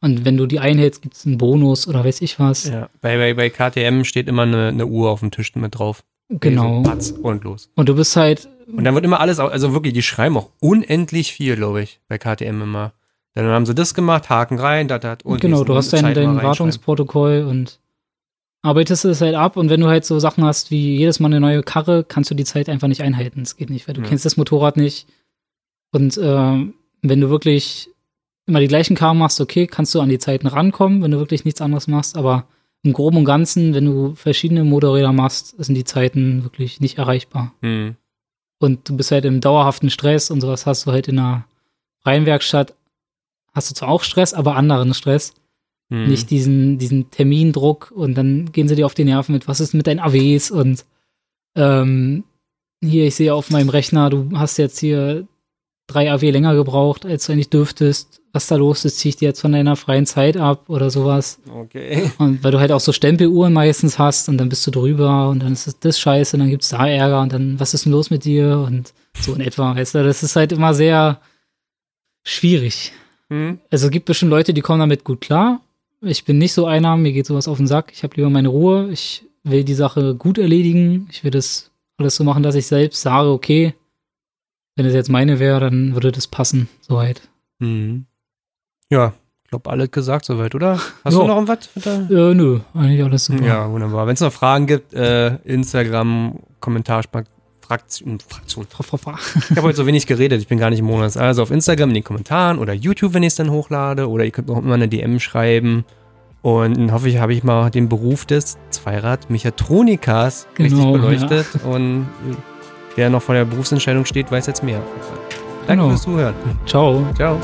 Und wenn du die einhältst, gibt es einen Bonus oder weiß ich was. ja. Bei, bei, bei KTM steht immer eine, eine Uhr auf dem Tisch mit drauf. Genau. Patz, und los. Und du bist halt, Und dann wird immer alles, also wirklich, die schreiben auch unendlich viel, glaube ich, bei KTM immer. Dann haben sie das gemacht, Haken rein, dat, dat, und genau, du hast mal dein. Wartungsprotokoll und arbeitest es halt ab. Und wenn du halt so Sachen hast wie jedes Mal eine neue Karre, kannst du die Zeit einfach nicht einhalten. Das geht nicht, weil du Ja. kennst das Motorrad nicht. Und ähm, wenn du wirklich immer die gleichen Karren machst, okay, kannst du an die Zeiten rankommen, wenn du wirklich nichts anderes machst. Aber im Groben und Ganzen, wenn du verschiedene Motorräder machst, sind die Zeiten wirklich nicht erreichbar. Hm. Und du bist halt im dauerhaften Stress und sowas hast du halt in einer freien Werkstatt, hast du zwar auch Stress, aber anderen Stress. Hm. Nicht diesen, diesen Termindruck und dann gehen sie dir auf die Nerven mit, was ist mit deinen AWs und ähm, hier, ich sehe auf meinem Rechner, du hast jetzt hier drei AW länger gebraucht, als du eigentlich dürftest. Was da los ist, ziehe ich dir jetzt von deiner freien Zeit ab oder sowas. Okay. Und weil du halt auch so Stempeluhren meistens hast und dann bist du drüber und dann ist das, das scheiße und dann gibt's da Ärger und dann, was ist denn los mit dir? Und so in etwa, weißt du, das ist halt immer sehr schwierig. Hm. Also es gibt bestimmt Leute, die kommen damit gut klar. Ich bin nicht so einer, mir geht sowas auf den Sack. Ich habe lieber meine Ruhe. Ich will die Sache gut erledigen. Ich will das alles so machen, dass ich selbst sage, okay, wenn es jetzt meine wäre, dann würde das passen, soweit. Hm. Ja, ich glaube, alles gesagt soweit, oder? Hast Ja. du noch was? Äh, nö, eigentlich alles super. Ja, wunderbar. Wenn es noch Fragen gibt, äh, Instagram, Kommentarspack, Fraktion, Fraktion. Fra- fra- fra. Ich habe heute so wenig geredet, ich bin gar nicht im Monat. Also auf Instagram in den Kommentaren oder YouTube, wenn ich es dann hochlade. Oder ihr könnt mir auch immer eine DM schreiben. Und dann hoffe ich, habe ich mal den Beruf des Zweirad-Mechatronikers richtig Genau, beleuchtet. Und wer noch vor der Berufsentscheidung steht, weiß jetzt mehr. Danke Genau. fürs Zuhören. Ciao. Ciao.